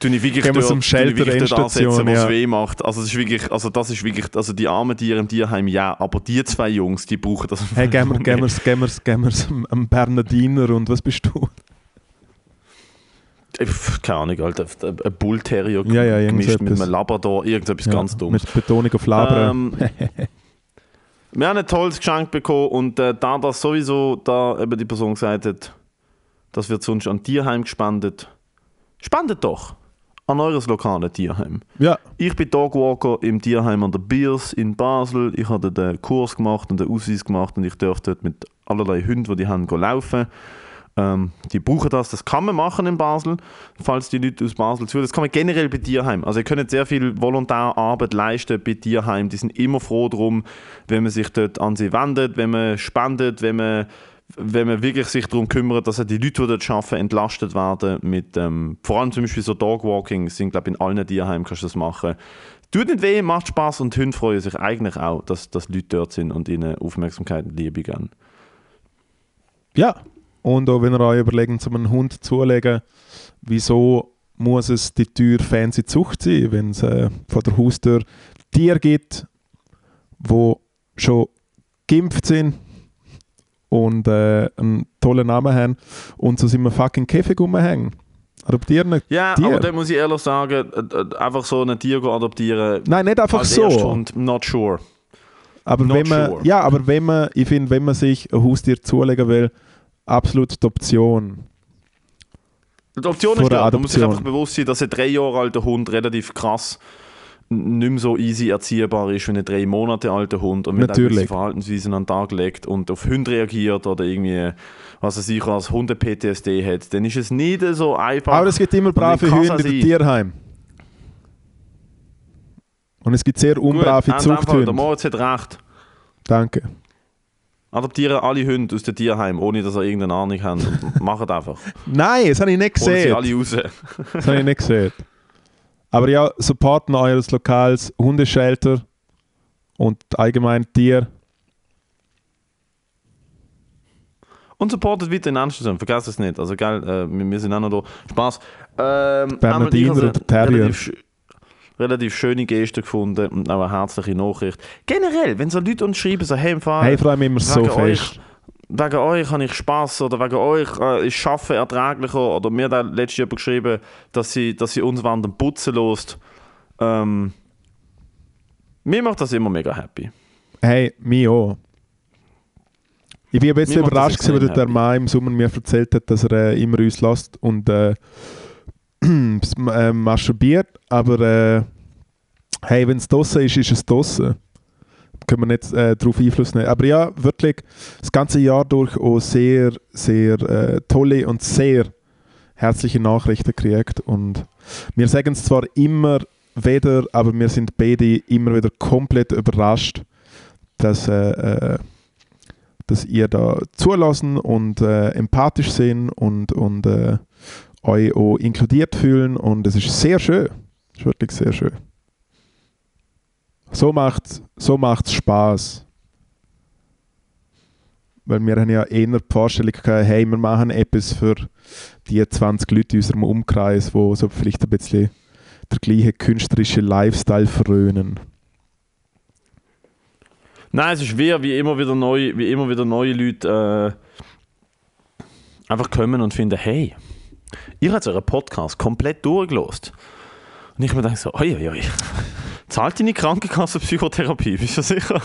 tue ich wirklich dort, zum ich wirklich dort ansetzen, wo es ja. weh macht. Also das ist wirklich, also das ist wirklich, also die armen Tiere im Tierheim, ja, aber die zwei Jungs, die brauchen das. Hey, gehen wir, gehen wir, gehen wir, gehen wir am- am Bernardiner und was bist du? Äh, Keine Ahnung, Alter, ein Bullterrier Ja, ja, gemischt mit einem Labrador, irgendetwas Ja, ganz Dummes. Mit Betonung auf Labern. Ähm, wir haben ein tolles Geschenk bekommen und äh, da das sowieso, da eben die Person gesagt hat, das wird sonst an Tierheim gespendet, spendet doch an eures lokalen Tierheim. ja, Ich bin Dogwalker im Tierheim an der Biers in Basel. Ich habe den Kurs gemacht und den Ausweis gemacht und ich darf dort mit allerlei Hunden, die die haben, laufen. Ähm, die brauchen das, das kann man machen in Basel, falls die Leute aus Basel zu. Das kann man generell bei Tierheim. Also ihr könnt sehr viel Volontärarbeit leisten bei Tierheim. Die sind immer froh darum, wenn man sich dort an sie wendet, wenn man spendet, wenn man, wenn man wirklich sich darum kümmert, dass die Leute, die dort arbeiten, entlastet werden. Mit, ähm, vor allem zum Beispiel so Dogwalking, sind glaube in allen Tierheimen kannst du das machen. Tut nicht weh, macht Spaß und Hunde freuen sich eigentlich auch, dass, dass Leute dort sind und ihnen Aufmerksamkeit und Liebe geben. Ja, und auch wenn ihr euch überlegt, zum einen Hund zulegen, wieso muss es die teuer fancy Zucht sein, wenn es äh, vor der Haustür Tiere gibt, wo schon geimpft sind und äh, einen tollen Namen haben und so sind wir fucking Käfig rumhängen. Adoptieren nicht. Ja, Tier. aber da muss ich ehrlich sagen, einfach so ein Tier adoptieren, Nein, nicht einfach so. Ersthund, not sure. Aber Not wenn man, sure. ja, aber wenn man, ich finde, wenn man sich ein Haustier zulegen will, absolut die Option. Die Option ist da. Man muss sich einfach bewusst sein, dass ein drei Jahre alter Hund relativ krass nicht mehr so easy erziehbar ist wie ein drei Monate alter Hund und mit Natürlich. Verhaltensweisen an den Tag legt und auf Hunde reagiert oder irgendwie, was er sich als Hunde-PTSD hat, dann ist es nicht so einfach. Aber es gibt immer brave Hunde den Tierheim. Und es gibt sehr unbrave Gut, Fall, Der Zuchthunde. Moritz hat recht. Danke. Adoptieren alle Hunde aus dem Tierheim, ohne dass ihr irgendeine Ahnung habt. Und Macht einfach. Nein, das habe ich nicht Holen sie gesehen. alle raus. Das habe ich nicht gesehen. Aber ja, supporten eures lokales Hundeshelter und allgemein Tier. Und supportet weiter in Amsterdam, vergesst es nicht. Also, geil, äh, wir, sind auch noch da. Spaß. Ähm, Bernardiner oder Terrier? Relativ, sch- relativ schöne Geste gefunden und auch eine herzliche Nachricht. Generell, wenn so Leute uns schreiben, so, hey, im Fall, Hey, ich freue mich immer so fest. Wegen euch habe ich Spaß oder wegen euch äh, ist Schaffen erträglicher oder mir hat letztes jemand geschrieben, dass sie, dass sie uns dem Putzen lost. Ähm, mir macht das immer mega happy. Hey, mich auch. Ich bin ein bisschen Mir überrascht, gewesen, weil der. Mann im Sommer mir erzählt hat, dass er äh, immer uns lässt und äh, äh, masturbiert. Aber äh, hey, wenn es draussen ist, ist es draussen. Können wir nicht äh, darauf Einfluss nehmen. Aber ja, wirklich das ganze Jahr durch auch sehr, sehr äh, tolle und sehr herzliche Nachrichten gekriegt. Und wir sagen es zwar immer wieder, aber wir sind beide immer wieder komplett überrascht, dass, äh, äh, dass ihr da zulassen und äh, empathisch sind und, und äh, euch auch inkludiert fühlen. Und es ist sehr schön. Es ist wirklich sehr schön. So macht so macht's Spaß. Weil wir haben ja eher die Vorstellung gehabt, hey, wir machen etwas für die 20 Leute in unserem Umkreis, wo so vielleicht ein bisschen der gleiche künstlerische Lifestyle frönen. Nein, es ist wie, wie immer wieder neu, wie immer wieder neue Leute äh, einfach kommen und finden, hey, ihr habt euren Podcast komplett durchgelost. Und ich mir denke so, oi, oi, oi. Zahlt deine Krankenkasse Psychotherapie, bist du sicher?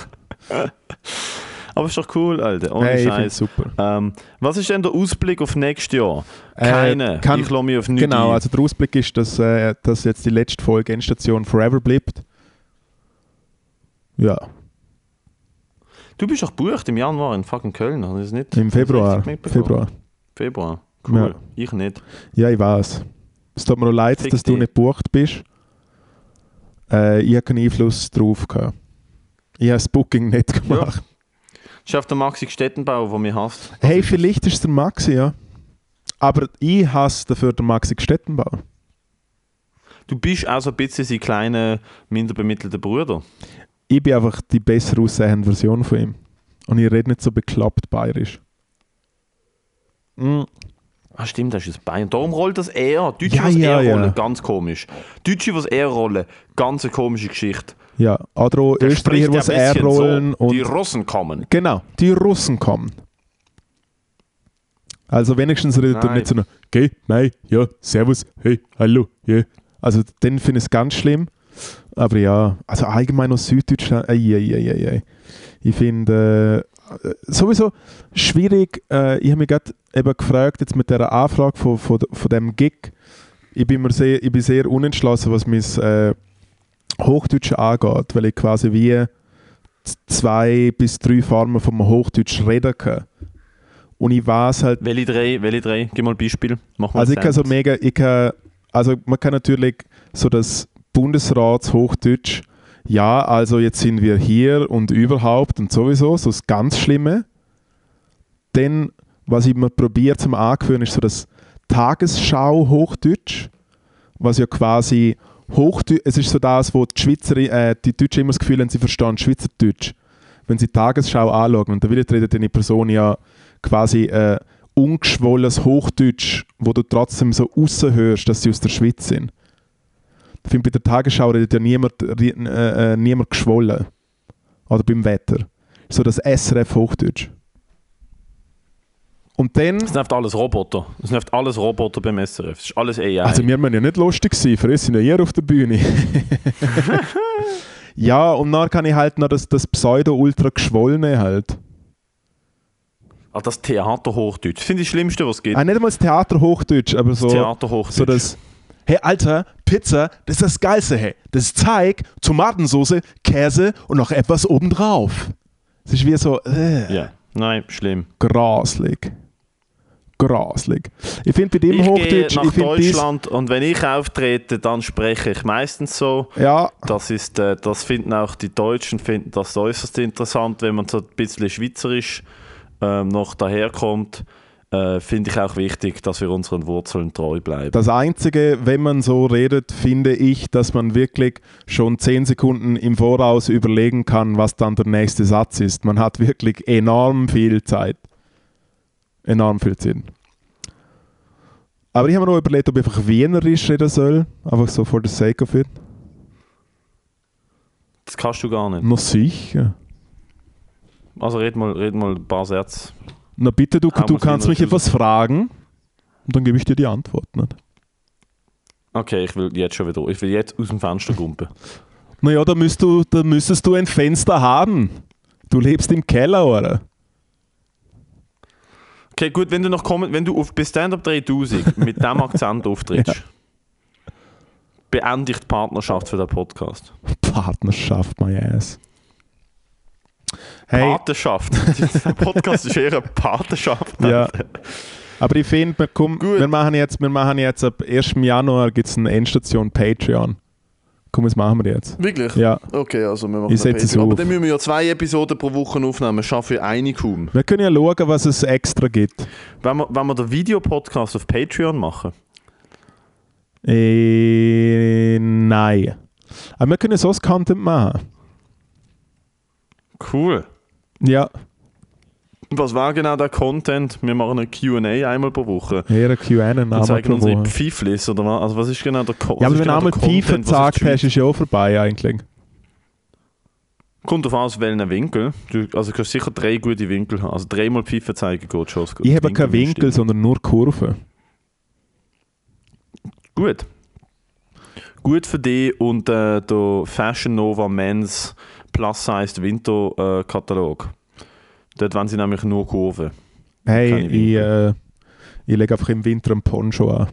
Aber ist doch cool, Alter. Ohne hey, Scheiß. super. Ähm, was ist denn der Ausblick auf nächstes Jahr? Äh, Keine. kann- ich lasse mich auf nichts Genau, ein. also der Ausblick ist, dass, äh, dass jetzt die letzte Folge Endstation Forever bleibt. Ja, Du bist doch gebucht im Januar in fucking Köln. Ich das nicht im Februar. Februar. Februar. Cool. Ich nicht. Ja, ich weiß. Es tut mir leid, Fick dass du dich. nicht gebucht bist. Äh, ich habe keinen Einfluss drauf gehabt. Ich habe das Booking nicht gemacht. Das ist auf der Maxi Stettenbau, der mich hasst. Hey, vielleicht ist es der Maxi, ja. Aber ich hasse dafür den Maxi Stettenbau. Du bist auch so ein bisschen sein kleiner, minder bemittelter Bruder. Ich bin einfach die besser aussehende Version von ihm. Und ich rede nicht so bekloppt bayerisch. Mm. Ah, stimmt, das ist Bayern. Darum rollt das eher. Deutsche, Ja, was ja, eher ja. rollen, ganz komisch. Deutsche, was eher rollen, ganz eine komische Geschichte. Ja, auch Der Österreicher, was er bisschen rollen. so. Die Und Russen kommen. genau, die Russen kommen. Also wenigstens redet er Nein. nicht so geh, mei, ja, servus, hey, hallo, ja. Also den finde ich es ganz schlimm. Aber ja, also allgemein aus Süddeutschland, ei, ei, ei, ei, ei. Ich finde äh, sowieso schwierig, äh, ich habe mich gerade eben gefragt, jetzt mit der Anfrage von, von, von dem Gig, ich bin, mir sehr, ich bin sehr unentschlossen, was mein äh, Hochdeutsch angeht, weil ich quasi wie zwei bis drei Formen vom Hochdeutsch reden kann. Und ich weiß halt, Welche drei? Welche drei? Gib mal ein Beispiel. Mach mal also ich kann so mega, ich kann, also man kann natürlich so das Bundesratshochdeutsch, ja, also jetzt sind wir hier und überhaupt und sowieso, so das ganz Schlimme. Dann, was ich mir probiere zum Angewöhnen, ist so das Tagesschau-Hochdeutsch, was ja quasi Hochdeutsch, es ist so das, wo die Schweizer, äh, die Deutschen immer das Gefühl haben, sie verstehen Schweizerdeutsch. Wenn sie die Tagesschau anschauen und da will redet die Person ja quasi äh, ungeschwollenes Hochdeutsch, wo du trotzdem so raushörst, dass sie aus der Schweiz sind. Ich finde, bei der Tagesschau redet ja niemand, äh, äh, niemand geschwollen. Oder beim Wetter. So das SRF Hochdeutsch. Und dann, Das nervt alles Roboter. Das nervt alles Roboter beim SRF. Das ist alles AI. also wir müssen ja nicht lustig sein, für uns sind ja hier auf der Bühne. ja, und dann kann ich halt noch das, das Pseudo-Ultra geschwollene halt. ah, das Theaterhochdeutsch. Das finde ich das Schlimmste, was es gibt. Ah, nicht einmal das Theater Hochdeutsch, aber so... das Theaterhochdeutsch. So das, hey Alter, Pizza, das ist das Geilste, hey. Das ist Teig, Tomatensauce, Käse und noch etwas obendrauf. Es ist wie so, äh, Ja. Nein, schlimm. graslig. graslig. Ich finde bei dem Ich gehe Hochdeutsch, nach ich Deutschland und wenn ich auftrete, dann spreche ich meistens so. ja, Das ist, äh, das finden auch die Deutschen finden das äußerst interessant, wenn man so ein bisschen schweizerisch ähm, noch daherkommt. Äh, finde ich auch wichtig, dass wir unseren Wurzeln treu bleiben. Das Einzige, wenn man so redet, finde ich, dass man wirklich schon 10 Sekunden im Voraus überlegen kann, was dann der nächste Satz ist. Man hat wirklich enorm viel Zeit. Enorm viel Zeit. Aber ich habe mir noch überlegt, ob ich einfach Wienerisch reden soll. Einfach so for the sake of it. Das kannst du gar nicht. Noch sicher. Also red mal, red mal ein paar Sätze. Na bitte, du, du kannst mich etwas fragen und dann gebe ich dir die Antwort. Nicht? Okay, ich will jetzt schon wieder. Ich will jetzt aus dem Fenster gumpen. Naja, da, müsst du, da müsstest du ein Fenster haben. Du lebst im Keller, oder? Okay, gut, wenn du noch kommen, wenn du auf bis Stand-Up 3000 mit diesem Akzent auftrittst, beende ich die Partnerschaft für den Podcast. Partnerschaft, my ass. Hey, Patenschaft. Der Podcast ist eher eine Patenschaft. ja. Aber ich finde, wir, komm, wir machen jetzt, wir machen jetzt ab 1. Januar gibt's eine Endstation Patreon. Komm, was machen wir jetzt? Wirklich? Ja. Okay, also wir machen Ich setze es Patreon. Aber auf. dann müssen wir ja zwei Episoden pro Woche aufnehmen. Wir schaffen ja eine kaum. Wir können ja schauen, was es extra gibt. Wenn wir, wenn wir den Videopodcast auf Patreon machen, Äh, nein. Aber wir können so Content machen. Cool. Ja, Was war genau der Content? Wir machen eine Q&A einmal pro Woche. eher ein Q&A Wir einmal zeigen pro unsere. Pfeiflis oder was? Also was ist genau der Co Ja, was aber ist wenn du genau einmal der Pfeife Content? Was gesagt hast, ist ja auch vorbei eigentlich. Kommt auf aus welchen Winkel. Du, also du kannst sicher drei gute Winkel haben. Also dreimal Pfeife zeigen geht schon. Geht Ich habe keinen Winkel, stimmen. sondern nur Kurven. Gut. Gut für dich und äh, der Fashion Nova Men's Plus Sized Winter äh, Katalog. Dort wollen sie nämlich nur Kurven. Hey, ich, äh, ich lege einfach im Winter einen Poncho an.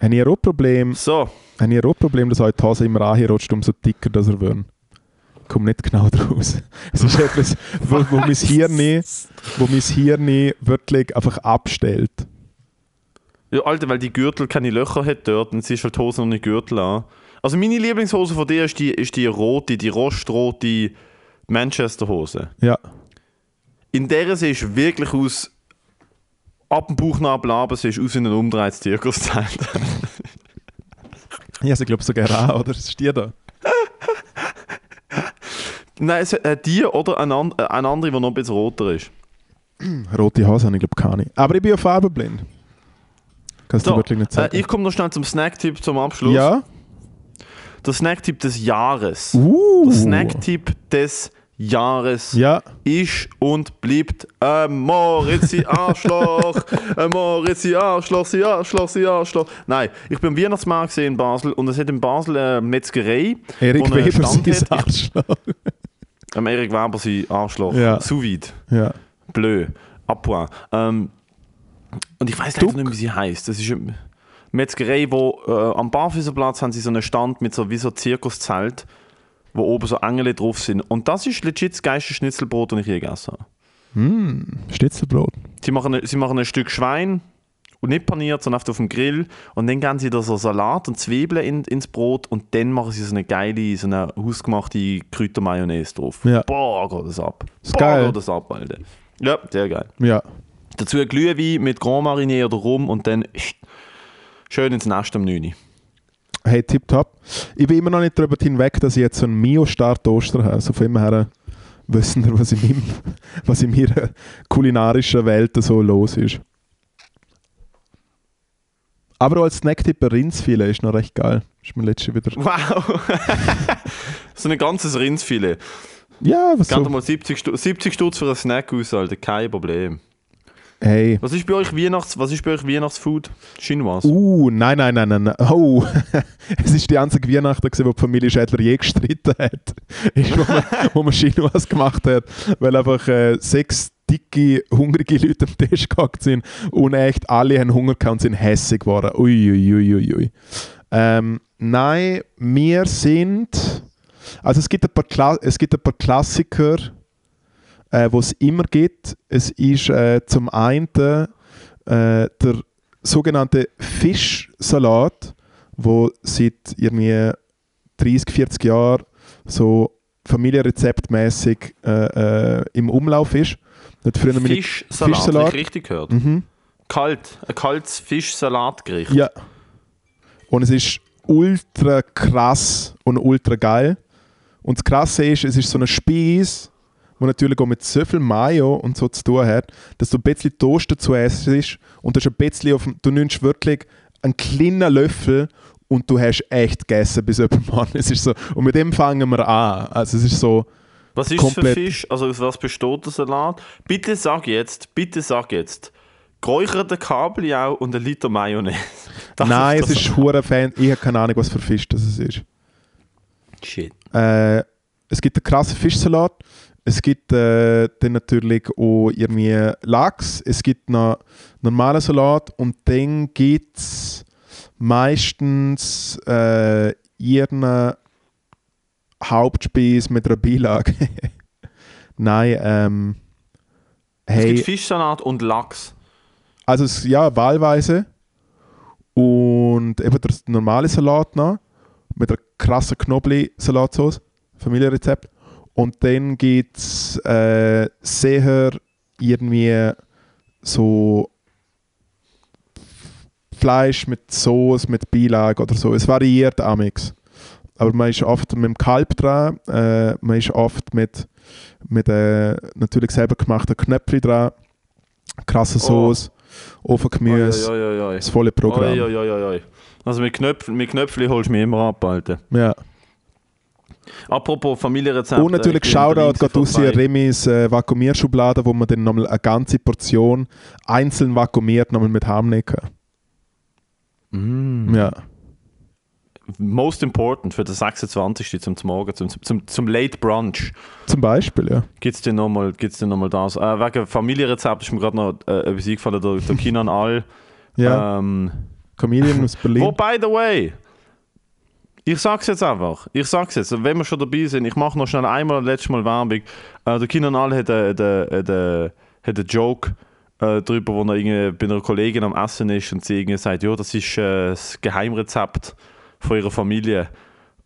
Habe ich ein Problem, So, habe ich ein Problem, dass euch die Hose immer anrutscht, umso dicker dass er wird. Ich komme nicht genau draus. Es ist etwas, wo, wo mein Hirn, wo mein Hirn wirklich einfach abstellt. ja, Alter, weil die Gürtel keine Löcher hat dort und sie ist halt die Hose noch nicht Gürtel an. Also meine Lieblingshose von dir ist die, ist die rote, die rostrote Manchester Hose. Ja. In der sie ist wirklich aus ab dem Bauchnabel aber sie ist aus wie ein umdrehtes Zirkuszelt. Ich habe glaube sogar an, oder? Es ist die da. Nein, es, äh, die oder eine, an, äh, eine andere, die noch ein bisschen roter ist. Rote Hose habe ich glaube keine. Aber ich bin ja farbenblind. Kannst du So, wirklich nicht äh, sagen. ich komme noch schnell zum Snacktipp zum Abschluss. ja? Der Snacktipp des Jahres. Uh. Der Snacktipp des Jahres Ja. ist und bleibt ein Moritzi Arschloch. ein Moritzi Arschloch, sie Arschloch, sie Arschloch. Nein, ich bin am Weihnachtsmarkt gesehen in Basel und es hat in Basel eine Metzgerei, Erik Weber sein. Arschloch. Am Erik Weber sein Arschloch. Ja. Sous vide. Ja. Bleu. Appoint. Ähm, und ich weiß leider nicht, wie sie heißt. Das ist Metzgerei, wo äh, am Barfüßerplatz haben sie so einen Stand mit so wie so Zirkuszelt, wo oben so Engel drauf sind. Und das ist legit das geilste Schnitzelbrot, das ich je gegessen habe. Mm, Schnitzelbrot. Sie machen, sie machen ein Stück Schwein und nicht paniert, sondern auf dem Grill. Und dann geben sie da so Salat und Zwiebeln in, ins Brot und dann machen sie so eine geile, so eine hausgemachte Kräutermayonnaise drauf. Ja. Boah, geht das ab. Ist Boah, geil. geht das ab, Alter. Ja, sehr geil. Ja. Dazu ein Glühwein mit Grand Marinier oder Rum und dann schön ins Nest am 9. Hey, tipptopp. Ich bin immer noch nicht darüber hinweg, dass ich jetzt so einen Mio-Start-Toaster habe. Also von dem her wissen wir, was in, meinem, was in meiner kulinarischen Welt so los ist. Aber auch als Snacktipp ein Rindsfilet ist noch recht geil. Ist mir letztes wieder... Wow! so ein ganzes Rindsfilet. Ja, was Gebt so... mal 70 Stutz, 70 Stutz für einen Snack aus, Alter. Kein Problem. Hey. Was ist bei euch Weihnachts, was ist bei euch Weihnachtsfood? Chinois. Uh, nein, nein, nein, nein. Oh, es ist die einzige Weihnachten, gewesen, wo die Familie Schädler je gestritten hat. Ist, wo man, wo man Chinois gemacht hat, weil einfach äh, sechs dicke, hungrige Leute am Tisch gehockt sind und echt alle haben Hunger gehabt und sind hässig geworden. Ui, ui, ui, ui, ui. Ähm, nein, wir sind... Also es gibt ein paar, Kla es gibt ein paar Klassiker. Äh, was es immer gibt. Es ist äh, zum einen äh, der sogenannte Fischsalat, wo seit irgendwie 30, 40 Jahren so familienrezeptmäßig äh, äh, im Umlauf ist. Früher Fischsalat, Fischsalat. habe ich richtig gehört. Mhm. Kalt, ein kaltes Fischsalatgericht. Ja. Und es ist ultra krass und ultra geil. Und das Krasse ist, es ist so eine Speise, die natürlich auch mit so viel Mayo und so zu tun hat, dass du ein bisschen Toast dazu essen ist und du, hast ein bisschen auf, du nimmst wirklich einen kleinen Löffel und du hast echt gegessen bis jemand. Es ist so, und mit dem fangen wir an. Also es ist so, Was ist Komplett. für Fisch? Also aus was besteht der Salat? Bitte sag jetzt, bitte sag jetzt, geräucherte Kabeljau und ein Liter Mayonnaise. Das nein, das es ist hure Fan. Ich habe keine Ahnung, was für Fisch das ist. Shit. Äh, es gibt einen krassen Fischsalat. Es gibt äh, dann natürlich auch irgendwie Lachs. Es gibt noch normalen Salat und dann gibt es meistens äh, irgendeine Hauptspeise mit einer Beilage. Nein, ähm, Es gibt hey, Fischsalat und Lachs. also es, ja, wahlweise. Und eben der normale Salat noch mit einer krassen Knoblauch-Salatsauce, Familienrezept. Und dann gibt es äh, sehr irgendwie so Fleisch mit Sauce, mit Beilage oder so. Es variiert amix. Aber man ist oft mit dem Kalb dran, äh, man ist oft mit, mit äh, natürlich selber gemachten Knöpfchen dran, krasse Oh. Sauce, Ofengemüse, Oi, oi, oi, das volle Programm. Also mit Knöpfen, mit Knöpfchen holst du mich immer ab, Alter. Ja. Apropos Familienrezept. Und natürlich Shoutout geht aus in Remis äh, Vakuumierschublade, wo man dann nochmal eine ganze Portion einzeln vakuumiert, nochmal mit heimnehmen kann. Mm. Ja. Most important für den 26. zum Morgen, zum, zum, zum Late Brunch. Zum Beispiel, ja. Gibt es denn nochmal noch das? Äh, wegen Familienrezept ist mir gerade noch äh, etwas eingefallen, der, der Kinan All. ja. Ähm, Comedian aus Berlin. Wo, by the way, ich sag's jetzt einfach. Ich sag's jetzt, wenn wir schon dabei sind, ich mache noch schnell einmal letztes Mal Werbung. Äh, der Kinan All hat einen hat einen- hat einen Joke äh, drüber, wo er irgendwie bei einer Kollegin am Essen ist und sie irgendwie sagt, ja, das ist äh, das Geheimrezept von ihrer Familie.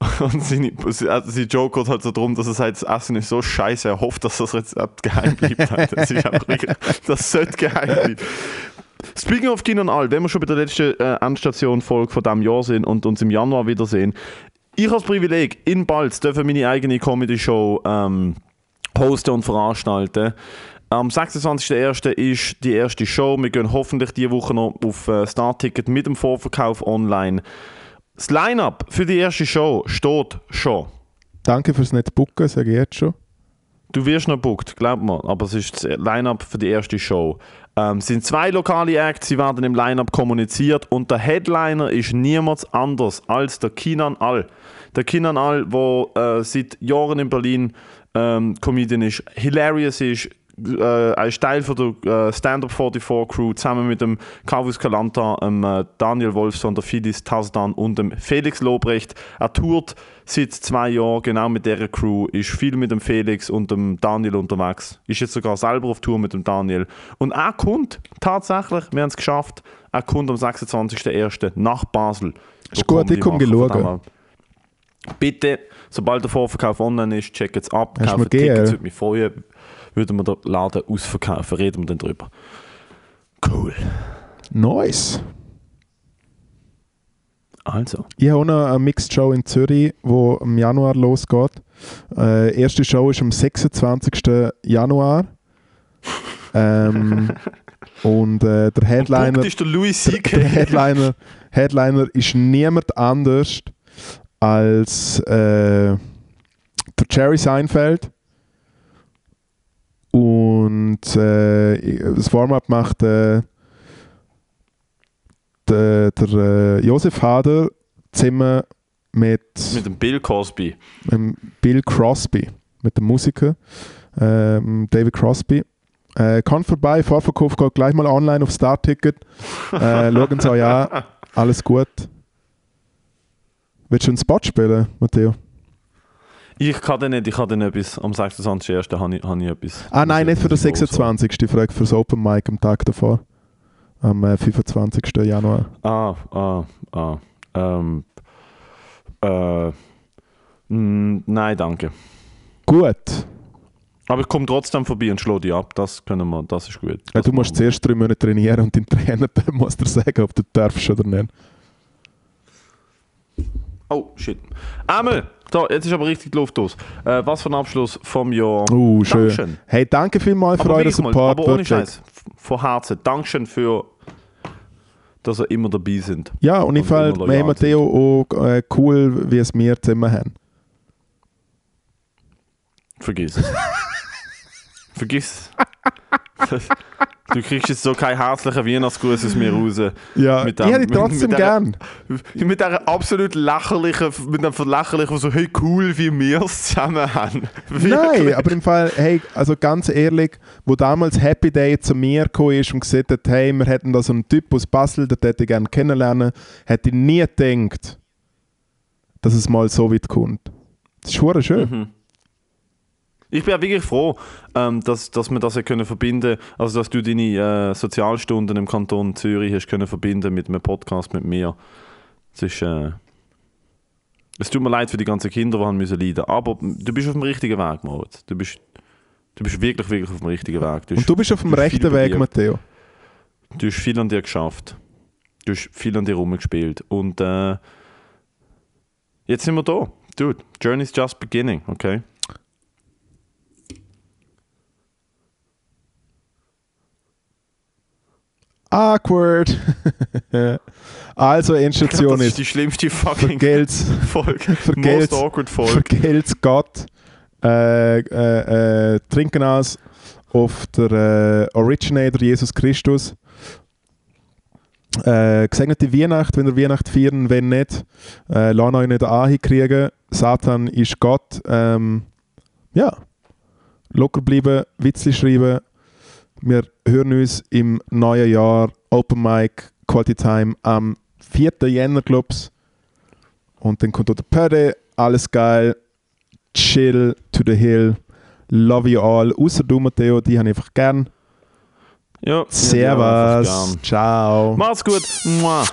Und seine, also sein Joke geht halt so darum, dass er sagt, das Essen ist so scheiße, er hofft, dass das Rezept geheim bleibt. Das, ist einfach das sollte geheim bleiben. Speaking of und All, wenn wir schon bei der letzten äh, Endstation-Folge von diesem Jahr sind und uns im Januar wiedersehen, ich habe das Privileg, in Balz dürfen meine eigene Comedy-Show ähm, hosten und veranstalten. Am 26.01. ist die erste Show. Wir gehen hoffentlich diese Woche noch auf äh, Startticket mit dem Vorverkauf online. Das Line-Up für die erste Show steht schon. Danke fürs nette Bucken, sage ich jetzt schon. Du wirst noch gebucht, glaub mir, aber es ist das Line-Up für die erste Show. Ähm, es sind zwei lokale Acts, sie werden im Line-Up kommuniziert und der Headliner ist niemand anders als der Kinan All. Der Kinan All, der äh, seit Jahren in Berlin ähm, Comedian ist, hilarious ist, äh, er ist Teil von der äh, Stand-Up 44 Crew, zusammen mit dem Carvus Calanta, dem, äh, Daniel Wolfson, der Fidis Tasdan und dem Felix Lobrecht. Er tourt seit zwei Jahren genau mit dieser Crew, ist viel mit dem Felix und dem Daniel unterwegs, ist jetzt sogar selber auf Tour mit dem Daniel. Und er kommt tatsächlich, wir haben es geschafft, er kommt am 26.01. nach Basel. Ist gut, ich komme schauen. Bitte, sobald der Vorverkauf online ist, check es ab, kauft Tickets, würde mich freuen. Würden wir den Laden ausverkaufen, reden wir dann drüber. Cool. Nice. Also. Ich habe auch noch eine Mixed Show in Zürich, die im Januar losgeht. Äh, erste Show ist am 26. Januar. ähm, und äh, der Headliner. Punkt ist der Louis Der, der C.K. Headliner, Headliner ist niemand anders als äh, der Jerry Seinfeld. Und äh, das Warm-up macht äh, der, der äh, Josef Hader zusammen mit, Mit dem Bill Cosby. ähm, Bill Crosby, mit dem Musiker ähm, David Crosby. Äh, kommt vorbei, Vorverkauf geht gleich mal online auf Startticket. Äh, schauen Sie euch an. Alles gut. Willst du einen Spot spielen, Matteo? Ich kann dann nicht, ich habe dann etwas, am 26.01. habe ich, habe ich etwas. Ah nein, nicht für den Muss ich groß 26. Ich frage für das Open Mic am Tag davor. Am äh, 25. Januar. haben. Ah, ah, ah. Ähm, äh, nein, danke. Gut. Aber ich komme trotzdem vorbei und schlage dich ab. Das können wir, das ist gut. Ja, Das du musst zuerst drei Monate trainieren und dein Trainer muss dir sagen, ob du darfst oder nicht. Oh, shit. Einmal, da, jetzt ist aber richtig die Luft aus. Äh, was für ein Abschluss vom Jahr. Uh, schön. Dankeschön. Hey, danke vielmals für euren wirklich mal, Support. aber ohne. Scheiß. Von Herzen. Dankeschön für, dass ihr immer dabei sind. Ja, und ich Und fand immer loyal Matteo auch äh, cool, wie es wir zusammen haben. Vergiss es. Vergiss es. Du kriegst jetzt so keinen herzlichen Weihnachtsgruß aus mir raus. Ja, Mit ich dem- hätte dich mit- trotzdem mit gern. Mit dieser absolut lächerlichen, mit einem lächerlichen, so, hey, cool, wie wir es zusammen haben. Nein, Wirklich. aber im Fall, hey, also ganz ehrlich, wo damals Happy Day zu mir gekommen ist und gesagt hat, hey, wir hätten da so einen Typ aus Basel, den hätte ich gerne kennenlernen, hätte ich nie gedacht, dass es mal so weit kommt. Das ist schön. Mhm. Ich bin auch wirklich froh, ähm, dass, dass wir das ja können verbinden also dass du deine äh, Sozialstunden im Kanton Zürich hast können verbinden mit einem Podcast mit mir. Es ist, äh, es tut mir leid für die ganzen Kinder, die haben müssen leiden, aber du bist auf dem richtigen Weg, Moritz. Du bist, du bist wirklich, wirklich auf dem richtigen Weg. Du Und du bist auf dem rechten Weg. Matteo. du hast viel an dir geschafft. Du hast viel an dir rumgespielt und äh, jetzt sind wir da. Dude, Journey's just beginning, okay? Awkward. also, Endstation das ist die schlimmste fucking vergelt's, Folge. vergelt's, Most awkward Folge. vergelt's Gott. Äh, äh, äh, trinken aus auf der äh, Originator Jesus Christus. Äh, gesegnete Weihnacht, wenn ihr Weihnacht feiern, wenn nicht, äh, lasst euch nicht ankriegen. Satan ist Gott. Ähm, ja, locker bleiben, Witzli schreiben. Wir hören uns im neuen Jahr Open Mic Quality Time am 4. Jänner, glaub's. Und dann kommt auch der Pöde, alles geil, chill to the hill, love you all, außer du Matteo, die habe ich einfach gern. Ja, ja, einfach Servus, gern. ciao. Macht's gut. Mua.